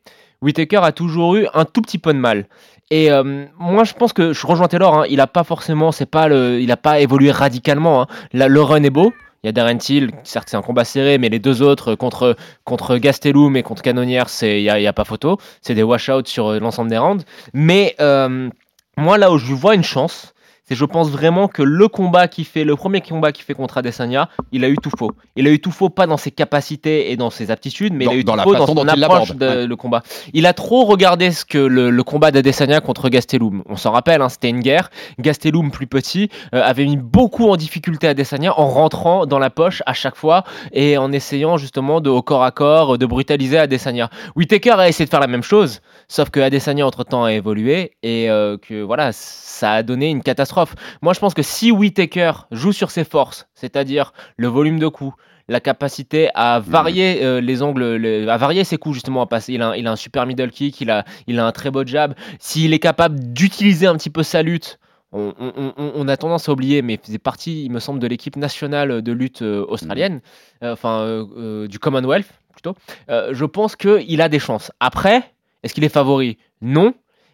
Whitaker a toujours eu un tout petit peu de mal. Et euh, moi, je pense que je rejoins Taylor. Hein, il a pas forcément, c'est pas le, il a pas évolué radicalement. Hein. le run est beau. Il y a Darren Till, certes c'est un combat serré, mais les deux autres contre, contre Gastelum et contre Canonnière, il n'y a, y a, pas photo. C'est des wash-outs sur euh, l'ensemble des rounds. Mais euh, moi, là où je vois une chance, c'est je pense vraiment que le combat qui fait, le premier combat qu'il fait contre Adesanya, il a eu tout faux. Il a eu tout faux pas dans ses capacités et dans ses aptitudes, mais il a eu tout faux dans son approche de le combat. Il a trop regardé ce que le, combat d'Adesanya contre Gastelum. On s'en rappelle, hein, c'était une guerre. Gastelum plus petit euh, avait mis beaucoup en difficulté Adesanya en rentrant dans la poche à chaque fois et en essayant justement de au corps à corps de brutaliser Adesanya. Whitaker a essayé de faire la même chose, sauf que Adesanya entre temps a évolué et euh, que voilà ça a donné une catastrophe. Moi, je pense que si Whitaker joue sur ses forces, c'est-à-dire le volume de coups, la capacité à varier euh, les angles, à varier ses coups justement à passer. Il a, un, super middle kick, il a, il a un très beau jab. S'il est capable d'utiliser un petit peu sa lutte, on, a tendance à oublier, mais il faisait partie, il me semble, de l'équipe nationale de lutte euh, australienne, euh, enfin du Commonwealth plutôt. je pense qu'il a des chances. Après, est-ce qu'il est favori? Non.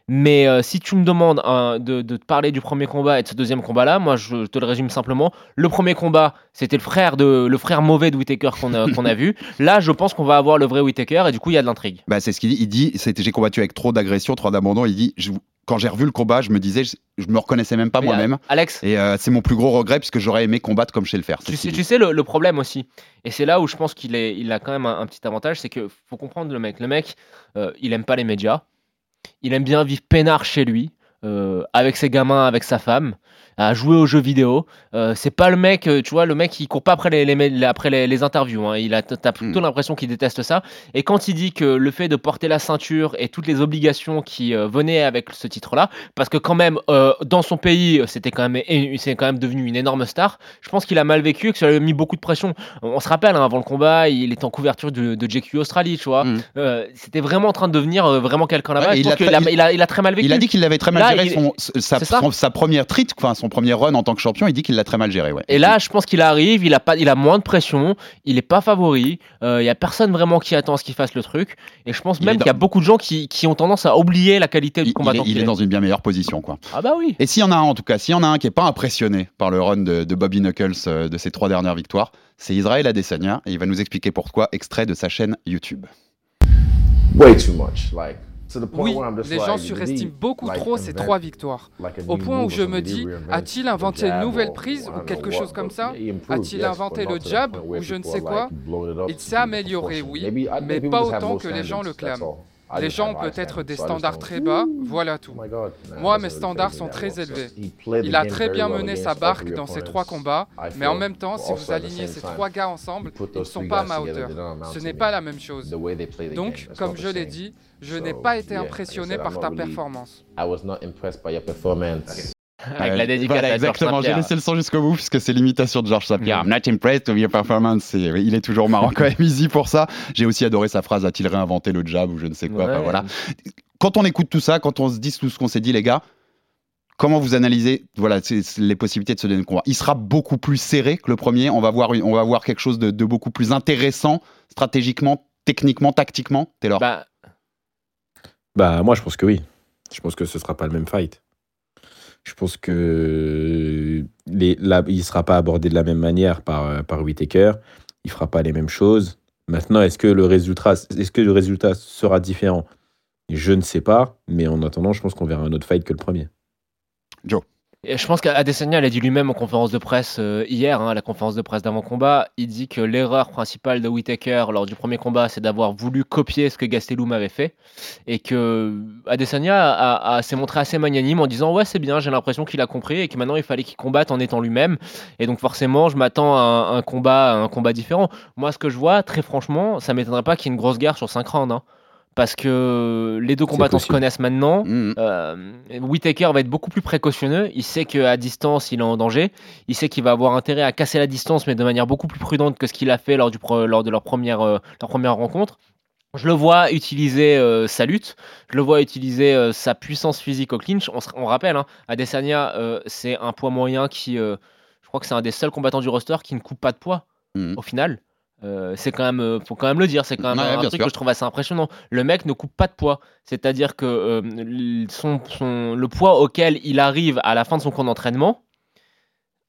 Mais euh, si tu me demandes de, te parler du premier combat et de ce deuxième combat-là, moi je te le résume simplement. Le premier combat, c'était le frère de le frère mauvais de Whitaker qu'on a, [LAUGHS] qu'on a vu. Là, je pense qu'on va avoir le vrai Whitaker et du coup il y a de l'intrigue. Bah, c'est ce qu'il dit. Il dit j'ai combattu avec trop d'agression, trop d'abandon. Il dit quand j'ai revu le combat, je me disais, je, me reconnaissais même pas moi-même. Alex. Et euh, c'est mon plus gros regret puisque j'aurais aimé combattre comme je sais le faire. Tu sais, tu sais le, problème aussi. Et c'est là où je pense qu'il il a quand même un, petit avantage, c'est que faut comprendre le mec. Le mec, euh, il aime pas les médias. Il aime bien vivre peinard chez lui, euh, avec ses gamins, avec sa femme à jouer aux jeux vidéo. Euh, c'est pas le mec, euh, tu vois, le mec qui court pas après les, les après les, interviews. Hein. Il a, t'as plutôt mm. l'impression qu'il déteste ça. Et quand il dit que le fait de porter la ceinture et toutes les obligations qui euh, venaient avec ce titre-là, parce que quand même dans son pays, c'était quand même, c'est quand même devenu une énorme star. Je pense qu'il a mal vécu, que ça lui a mis beaucoup de pression. On, se rappelle, hein, avant le combat, il était en couverture de, de JQ Australie, tu vois. Mm. c'était vraiment en train de devenir vraiment quelqu'un là-bas. il, a, il, a, très mal vécu. Il a dit qu'il avait très mal géré son, sa, sa, première trick, enfin son premier run en tant que champion, il dit qu'il l'a très mal géré. Ouais. Et là, je pense qu'il arrive, il a, pas, il a moins de pression, il n'est pas favori, euh, il n'y a personne vraiment qui attend ce qu'il fasse le truc. Et je pense même qu'il y a beaucoup de gens qui, qui, ont tendance à oublier la qualité du combattant. Il, est, dans une bien meilleure position. Quoi. Ah bah oui. Et s'il y en a un, en tout cas, s'il y en a un qui n'est pas impressionné par le run de, Bobby Knuckles euh, de ses trois dernières victoires, c'est Israël Adesanya. Et il va nous expliquer pourquoi, extrait de sa chaîne YouTube. Way too much. Like, oui, les gens surestiment beaucoup trop ces trois victoires. Au point où je me dis, a-t-il inventé une nouvelle prise ou quelque chose comme ça? A-t-il inventé le jab ou je ne sais quoi? Il s'est amélioré, oui, mais pas autant que les gens le clament. Les gens ont peut-être des standards très bas, voilà tout. Moi, mes standards sont très élevés. Il a très bien mené sa barque dans ces trois combats, mais en même temps, si vous alignez ces trois gars ensemble, ils ne sont pas à ma hauteur. Ce n'est pas la même chose. Donc, comme je l'ai dit, je n'ai pas été impressionné par ta performance. Avec la dédicace Exactement, j'ai laissé le son jusqu'au bout puisque c'est l'imitation de George Sapir. I'm not impressed with your performance. il est toujours marrant quand même, [LAUGHS] easy pour ça. J'ai aussi adoré sa phrase a-t-il réinventé le jab ou je ne sais quoi. voilà. Quand on écoute tout ça, quand on se dit tout ce qu'on s'est dit, les gars, comment vous analysez voilà, les possibilités de ce dernier combat Il sera beaucoup plus serré que le premier. On va voir, on va voir quelque chose de, beaucoup plus intéressant stratégiquement, techniquement, tactiquement. Taylor bah, Bah, moi, je pense que oui. Je pense que ce sera pas le même fight. Je pense que les, là, il sera pas abordé de la même manière par, par Whitaker. Il fera pas les mêmes choses. Maintenant, est-ce que le résultat, est-ce que le résultat sera différent? Je ne sais pas, mais en attendant, je pense qu'on verra un autre fight que le premier. Joe. Et je pense qu'Adesanya l'a dit lui-même en conférence de presse euh, hier, hein, la conférence de presse d'avant-combat. Il dit que l'erreur principale de Whitaker lors du premier combat, c'est d'avoir voulu copier ce que Gastelum avait fait. Et que Adesanya a, s'est montré assez magnanime en disant Ouais, c'est bien, j'ai l'impression qu'il a compris et que maintenant il fallait qu'il combatte en étant lui-même. Et donc, forcément, je m'attends à un, combat, un combat différent. Moi, ce que je vois, très franchement, ça m'étonnerait pas qu'il y ait une grosse guerre sur 5 rounds. Hein parce que les deux combattants se connaissent maintenant. Mmh. Euh, Whitaker va être beaucoup plus précautionneux. Il sait qu'à distance, il est en danger. Il sait qu'il va avoir intérêt à casser la distance, mais de manière beaucoup plus prudente que ce qu'il a fait lors, du lors de leur première, euh, leur première rencontre. Je le vois utiliser euh, sa lutte, je le vois utiliser sa puissance physique au clinch. On, on rappelle, hein, Adesanya, c'est un poids moyen qui, je crois que c'est un des seuls combattants du roster qui ne coupe pas de poids mmh. au final. Euh, c'est quand même, euh, faut quand même le dire, c'est quand même un truc que je trouve assez impressionnant. Le mec ne coupe pas de poids, c'est-à-dire que euh, son, le poids auquel il arrive à la fin de son camp d'entraînement,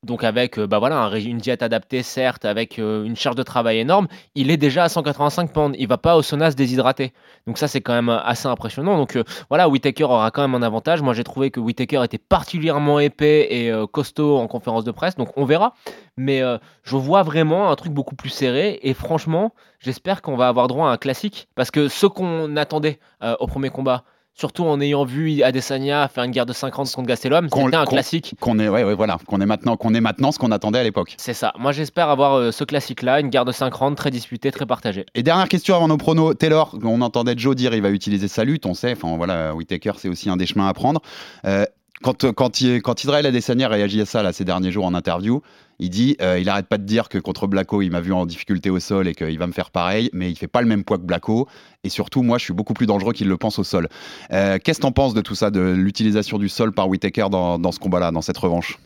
donc avec bah voilà, une diète adaptée, certes, avec une charge de travail énorme, il est déjà à 185 pounds. Il va pas au sauna se déshydrater. Donc ça, c'est quand même assez impressionnant. Donc voilà, Whitaker aura quand même un avantage. Moi, j'ai trouvé que Whitaker était particulièrement épais et costaud en conférence de presse. Donc on verra. Mais je vois vraiment un truc beaucoup plus serré. Et franchement, j'espère qu'on va avoir droit à un classique. Parce que ce qu'on attendait au premier combat, surtout en ayant vu Adesanya faire une guerre de 50 contre Gastelum, c'était un classique. Qu'on est, ouais, voilà, qu'on est maintenant, qu'on est maintenant ce qu'on attendait à l'époque. C'est ça. Moi, j'espère avoir euh, ce classique-là, une guerre de 50 très disputée, très partagée. Et dernière question avant nos pronos, Taylor. On entendait Joe dire il va utiliser sa lutte, on sait. Enfin voilà, Whitaker, c'est aussi un des chemins à prendre. Euh, quand, quand, il, quand Israël Adesanya réagit à ça là, ces derniers jours en interview, il dit, euh, il arrête pas de dire que contre Blacko, il m'a vu en difficulté au sol et qu'il va me faire pareil, mais il fait pas le même poids que Blacko. Et surtout, moi, je suis beaucoup plus dangereux qu'il le pense au sol. Euh, qu'est-ce que t'en penses de tout ça, de l'utilisation du sol par Whitaker dans, ce combat-là, dans cette revanche?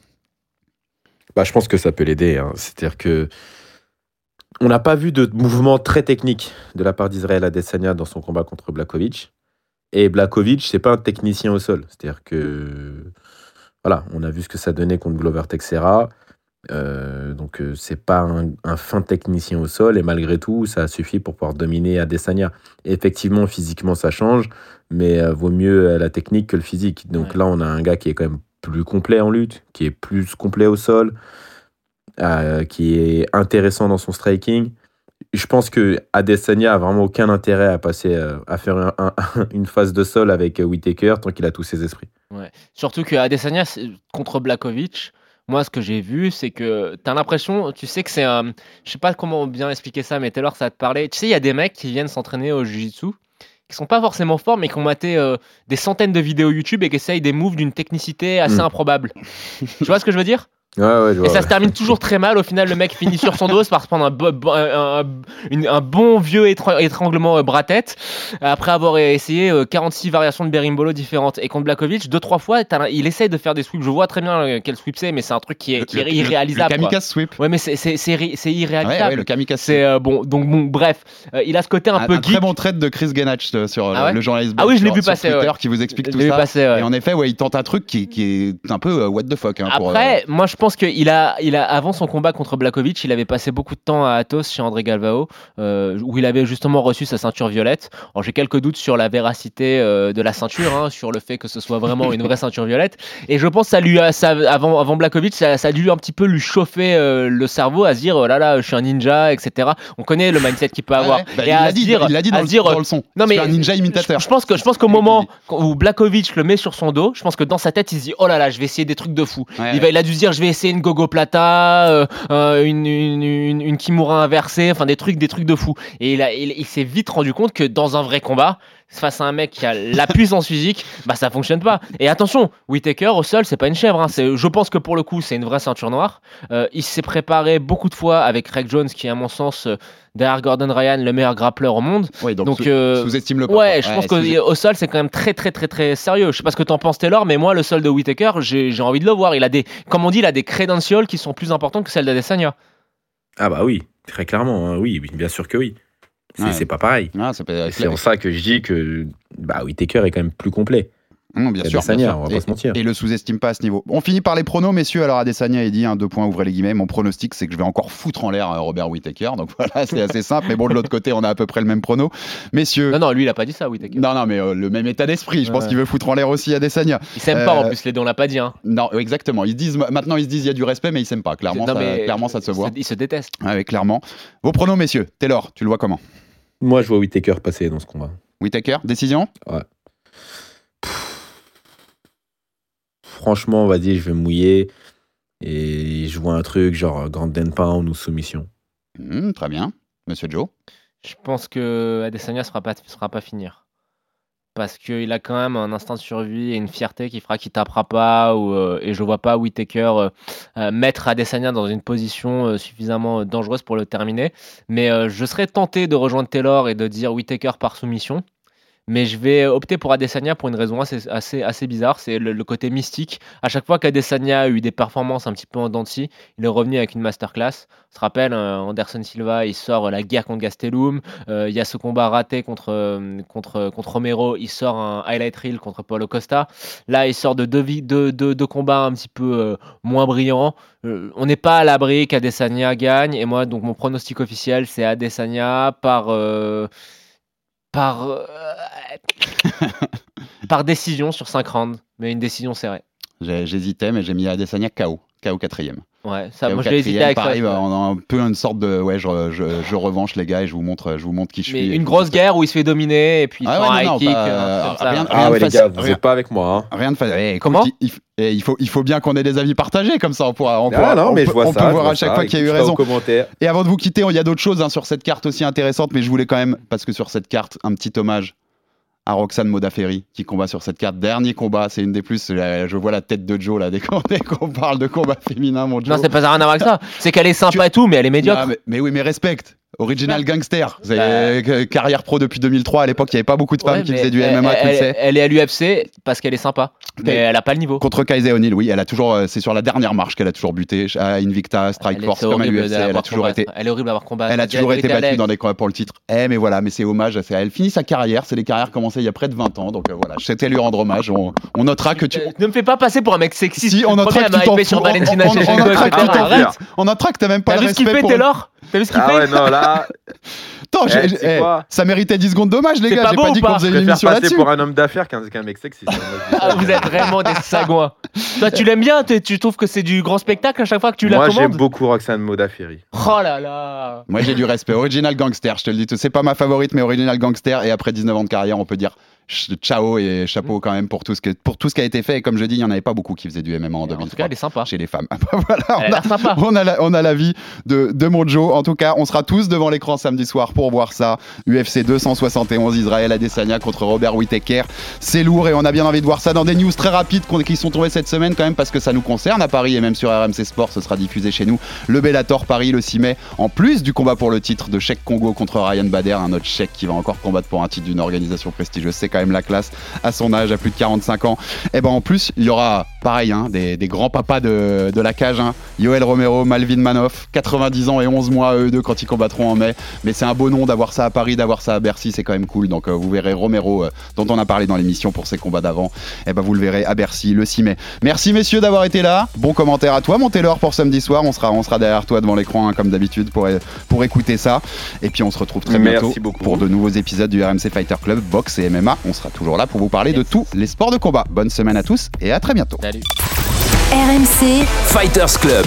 Bah, Je pense que ça peut l'aider. Hein. C'est-à-dire que on n'a pas vu de mouvement très technique de la part d'Israël Adesanya dans son combat contre Blakovic. Et Blakovic, c'est pas un technicien au sol. C'est-à-dire que voilà, on a vu ce que ça donnait contre Glover Texera. Euh, donc euh, c'est pas un, fin technicien au sol et malgré tout ça suffit pour pouvoir dominer Adesanya. effectivement physiquement ça change, mais euh, vaut mieux la technique que le physique. Donc là on a un gars qui est quand même plus complet en lutte, qui est plus complet au sol, qui est intéressant dans son striking. Je pense que Adesanya a vraiment aucun intérêt à passer à faire une phase de sol avec Whitaker tant qu'il a tous ses esprits. Ouais. Surtout que Adesanya contre Blakovic moi, ce que j'ai vu, c'est que tu as l'impression, tu sais que c'est un. Je sais pas comment bien expliquer ça, mais Taylor, ça te parlait. Tu sais, il y a des mecs qui viennent s'entraîner au Jiu-Jitsu qui sont pas forcément forts, mais qui ont maté euh, des centaines de vidéos YouTube et qui essayent des moves d'une technicité assez hmm. improbable. tu vois ce que je veux dire? Et ça se termine toujours très mal. Au final, le mec finit sur son dos par se prendre un, un, bon vieux étranglement euh, bras-tête après avoir essayé 46 euh, variations de berimbolo différentes. Et contre Blakovic, deux trois fois, il essaye de faire des sweeps. Je vois très bien euh, quel sweep c'est, mais c'est un truc qui est, qui est irréalisable. Le, kamikaze sweep. Ouais, mais c'est irréalisable. Ouais, le kamikaze. C'est bon. Donc bon, bref, il a ce côté un, peu un très bon trait de Chris Genach sur ah le, journaliste. Ah oui, je l'ai vu passer. Twitter, qui vous explique tout ça. et en effet, ouais, il tente un truc qui, est un peu what the fuck. Hein, après, moi, je pense qu'il a, il a, avant son combat contre Blakovic, il avait passé beaucoup de temps à Athos chez André Galvao, euh, où il avait justement reçu sa ceinture violette. Alors j'ai quelques doutes sur la véracité euh, de la ceinture, hein, sur le fait que ce soit vraiment une vraie ceinture violette. Et je pense que ça lui a, ça, avant, avant Blakovic, ça, a dû un petit peu lui chauffer euh, le cerveau à se dire, oh là là, je suis un ninja, etc. On connaît le mindset qu'il peut avoir. Bah, il l'a dit, dire, il dit dans, le, son. Non mais un ninja imitateur. Je, pense que, je pense qu'au moment où Blakovic le met sur son dos, je pense que dans sa tête, il se dit, oh là là, je vais essayer des trucs de fou. il, va, il a dû se dire, je vais essayer une gogo plata euh, euh, une, Kimura inversée, enfin des trucs, des trucs de fou. Et il, s'est vite rendu compte que dans un vrai combat, face à un mec qui a la puissance physique, bah ça fonctionne pas. Et attention, Whitaker au sol, c'est pas une chèvre. Hein. Je pense que pour le coup, c'est une vraie ceinture noire. Euh, il s'est préparé beaucoup de fois avec Craig Jones, qui à mon sens derrière Gordon Ryan, le meilleur grappleur au monde. donc, sous-estime le Ouais, je pense qu'au sol, c'est quand même très, très, très, très sérieux. Je sais pas ce que t'en penses, Taylor, mais moi, le sol de Whitaker, j'ai envie de le voir. Il a des, comme on dit, il a des credentials qui sont plus importants que celles d'Adesanya. Ah bah oui, très clairement, hein. oui, bien sûr que oui. C'est pas pareil. Ah, c'est en ça que je dis que bah, Whitaker est quand même plus complet. Non, bien sûr. Adesanya, on va et, pas se mentir. Et le sous-estime pas à ce niveau. On finit par les pronos, messieurs. Alors, Adesanya, il dit, un deux points, ouvrez les guillemets. Mon pronostic, c'est que je vais encore foutre en l'air euh, Robert Whittaker. Donc [LAUGHS] voilà, c'est assez simple. Mais bon, de l'autre côté, on a à peu près le même prono. Messieurs. Non, non, lui, il a pas dit ça, Whittaker. Non, non, mais euh, le même état d'esprit. Je pense qu'il veut foutre en l'air aussi Adesanya. Il s'aime pas, en plus, les deux, on l'a pas dit. Hein. Non, exactement. Ils disent, maintenant, ils se disent, il y a du respect, mais ils s'aiment pas. Clairement, Non, ça, mais clairement, ça se voit. Ils se détestent. Ouais, clairement. Vos pronos, messieurs. Taylor, tu le vois comment? Moi, je vois Whittaker passer dans ce combat. Whittaker, décision? Ouais. franchement, on va dire, je vais me mouiller et je vois un truc genre Grand Pound ou soumission. Mmh, très bien. Monsieur Joe? Je pense que Adesanya ne sera pas, sera pas finir. Parce qu'il a quand même un instinct de survie et une fierté qui fera qu'il tapera pas. Euh, et je vois pas Whitaker euh, euh, mettre Adesanya dans une position suffisamment dangereuse pour le terminer. Mais je serais tenté de rejoindre Taylor et de dire Whitaker par soumission. Mais je vais opter pour Adesanya pour une raison assez, assez, assez bizarre, c'est le, côté mystique. À chaque fois qu'Adesanya a eu des performances un petit peu en il est revenu avec une masterclass. On se rappelle, euh, Anderson Silva, il sort la guerre contre Gastelum. Euh, il y a ce combat raté contre, euh, contre, contre Romero, il sort un highlight reel contre Paulo Costa. Là, il sort de deux, combats un petit peu moins brillants. on n'est pas à l'abri qu'Adesanya gagne. Et moi, donc mon pronostic officiel, c'est Adesanya par par, euh, [LAUGHS] par décision sur 5 rounds, mais une décision serrée. J'hésitais, mais j'ai mis Adesanya KO, KO quatrième. Ouais, ça, moi je l'ai hésité avec pareil, ça. Bah, on a un peu une sorte de ouais, je, je, je, revanche les gars et je vous montre, je vous montre qui je mais suis. Une grosse guerre où il se fait dominer et puis ah il ouais, non, non, kick, pas, euh, rien, rien, ah ouais, les gars, vous rien, n'êtes pas avec moi. Hein. Rien de facile. Eh, Comment il, il, il, faut, il faut bien qu'on ait des avis partagés comme ça. On pourra, on Ah pourra, non, on mais peut, je vois on ça, peut voir à chaque ça, fois qu'il y a eu raison. Et avant de vous quitter, il y a d'autres choses hein, sur cette carte aussi intéressantes, mais je voulais quand même, parce que sur cette carte, un petit hommage à Roxane Modafferi qui combat sur cette carte. Dernier combat, c'est une des plus. Je vois la tête de Joe là dès qu'on, [LAUGHS] parle de combat féminin, mon Joe. Non, c'est pas rien à voir avec ça. C'est qu'elle est sympa et tout, mais elle est médiocre. Mais, mais oui, mais respecte. Original Gangster. Vous avez, euh, carrière pro depuis 2003. À l'époque, il n'y avait pas beaucoup de femmes Ouais, qui faisaient du elle, MMA. elle, elle est à l'UFC parce qu'elle est sympa, mais elle a pas le niveau. Contre Kaiser O'Neill, oui, elle a toujours, euh, c'est sur la dernière marche qu'elle a toujours buté à Invicta, Strike Force, comme à l'UFC, elle a toujours été, Elle est horrible d'avoir combattre. elle a toujours été battue dans des combats pour le titre. Eh, mais voilà, mais c'est hommage. à- Elle finit sa carrière, c'est des carrières commencées il y a près de 20 ans, donc euh, voilà, je souhaitais lui rendre hommage. On, on notera que tu, Euh, Ne me fais pas passer pour un mec sexiste. si on notera que tu t'en. On- notera que t'as même pas T'as le vu ce qu'il fait. Taylor? T'as vu ce qu'il Ah fait ouais, non, là, [LAUGHS] Attends, Eh, eh, quoi ça méritait 10 secondes d'hommage, les C'est gars. pas J'ai beau pas ou dit pas qu'on faisait je une préfère émission passer là-dessus. pour un homme d'affaires qu'un, qu'un mec sexy. Moi, je dis Ah, vous êtes vraiment des sagouins. Toi, tu l'aimes bien tu- Tu trouves que c'est du grand spectacle à chaque fois que tu la Moi, j'aime commandes beaucoup Roxane Modafferi. Oh là là Moi j'ai du respect. Original Gangster, je te le dis tout. C'est pas ma favorite, mais Original Gangster. Et après 19 ans de carrière, on peut dire ciao et chapeau quand même pour tout, ce que, pour tout ce qui a été fait. Et comme je dis, il n'y en avait pas beaucoup qui faisaient du MMA en En tout cas, 2003 elle est sympa. chez les femmes. [LAUGHS] voilà, Elle a on a, sympa. on a la- on a l'avis de, de mon Joe. En tout cas, on sera tous devant l'écran samedi soir pour voir ça. UFC 271, Israël Adesanya contre Robert Whittaker. C'est lourd et on a bien envie de voir ça dans des news très rapides qui sont tombées cette semaine quand même parce que ça nous concerne à Paris et même sur RMC Sport, ce sera diffusé chez nous. Le Bellator Paris le 6 mai, en plus du combat pour le titre de Cheikh Congo contre Ryan Bader, un autre Cheikh qui va encore combattre pour un titre d'une organisation prestigieuse. C'est quand même la classe à son âge, à plus de 45 ans. Et ben en plus, il y aura pareil, hein, des, des grands papas de, de la cage, hein. Yoel Romero, Malvin Manoff, 90 ans et 11 mois eux deux quand ils combattront en mai. Mais c'est un beau nom d'avoir ça à Paris, d'avoir ça à Bercy, c'est quand même cool. Donc euh, vous verrez Romero, euh, dont on a parlé dans l'émission pour ses combats d'avant. Et ben vous le verrez à Bercy le 6 mai. Merci messieurs d'avoir été là. Bon commentaire à toi, mon Taylor pour samedi soir. On sera, on sera derrière toi devant l'écran hein, comme d'habitude pour, pour écouter ça. Et puis on se retrouve très Merci bientôt beaucoup. pour de nouveaux épisodes du RMC Fighter Club, boxe et MMA. On sera toujours là pour vous parler de tous les sports de combat. Bonne semaine à tous et à très bientôt. Salut. RMC Fighters Club.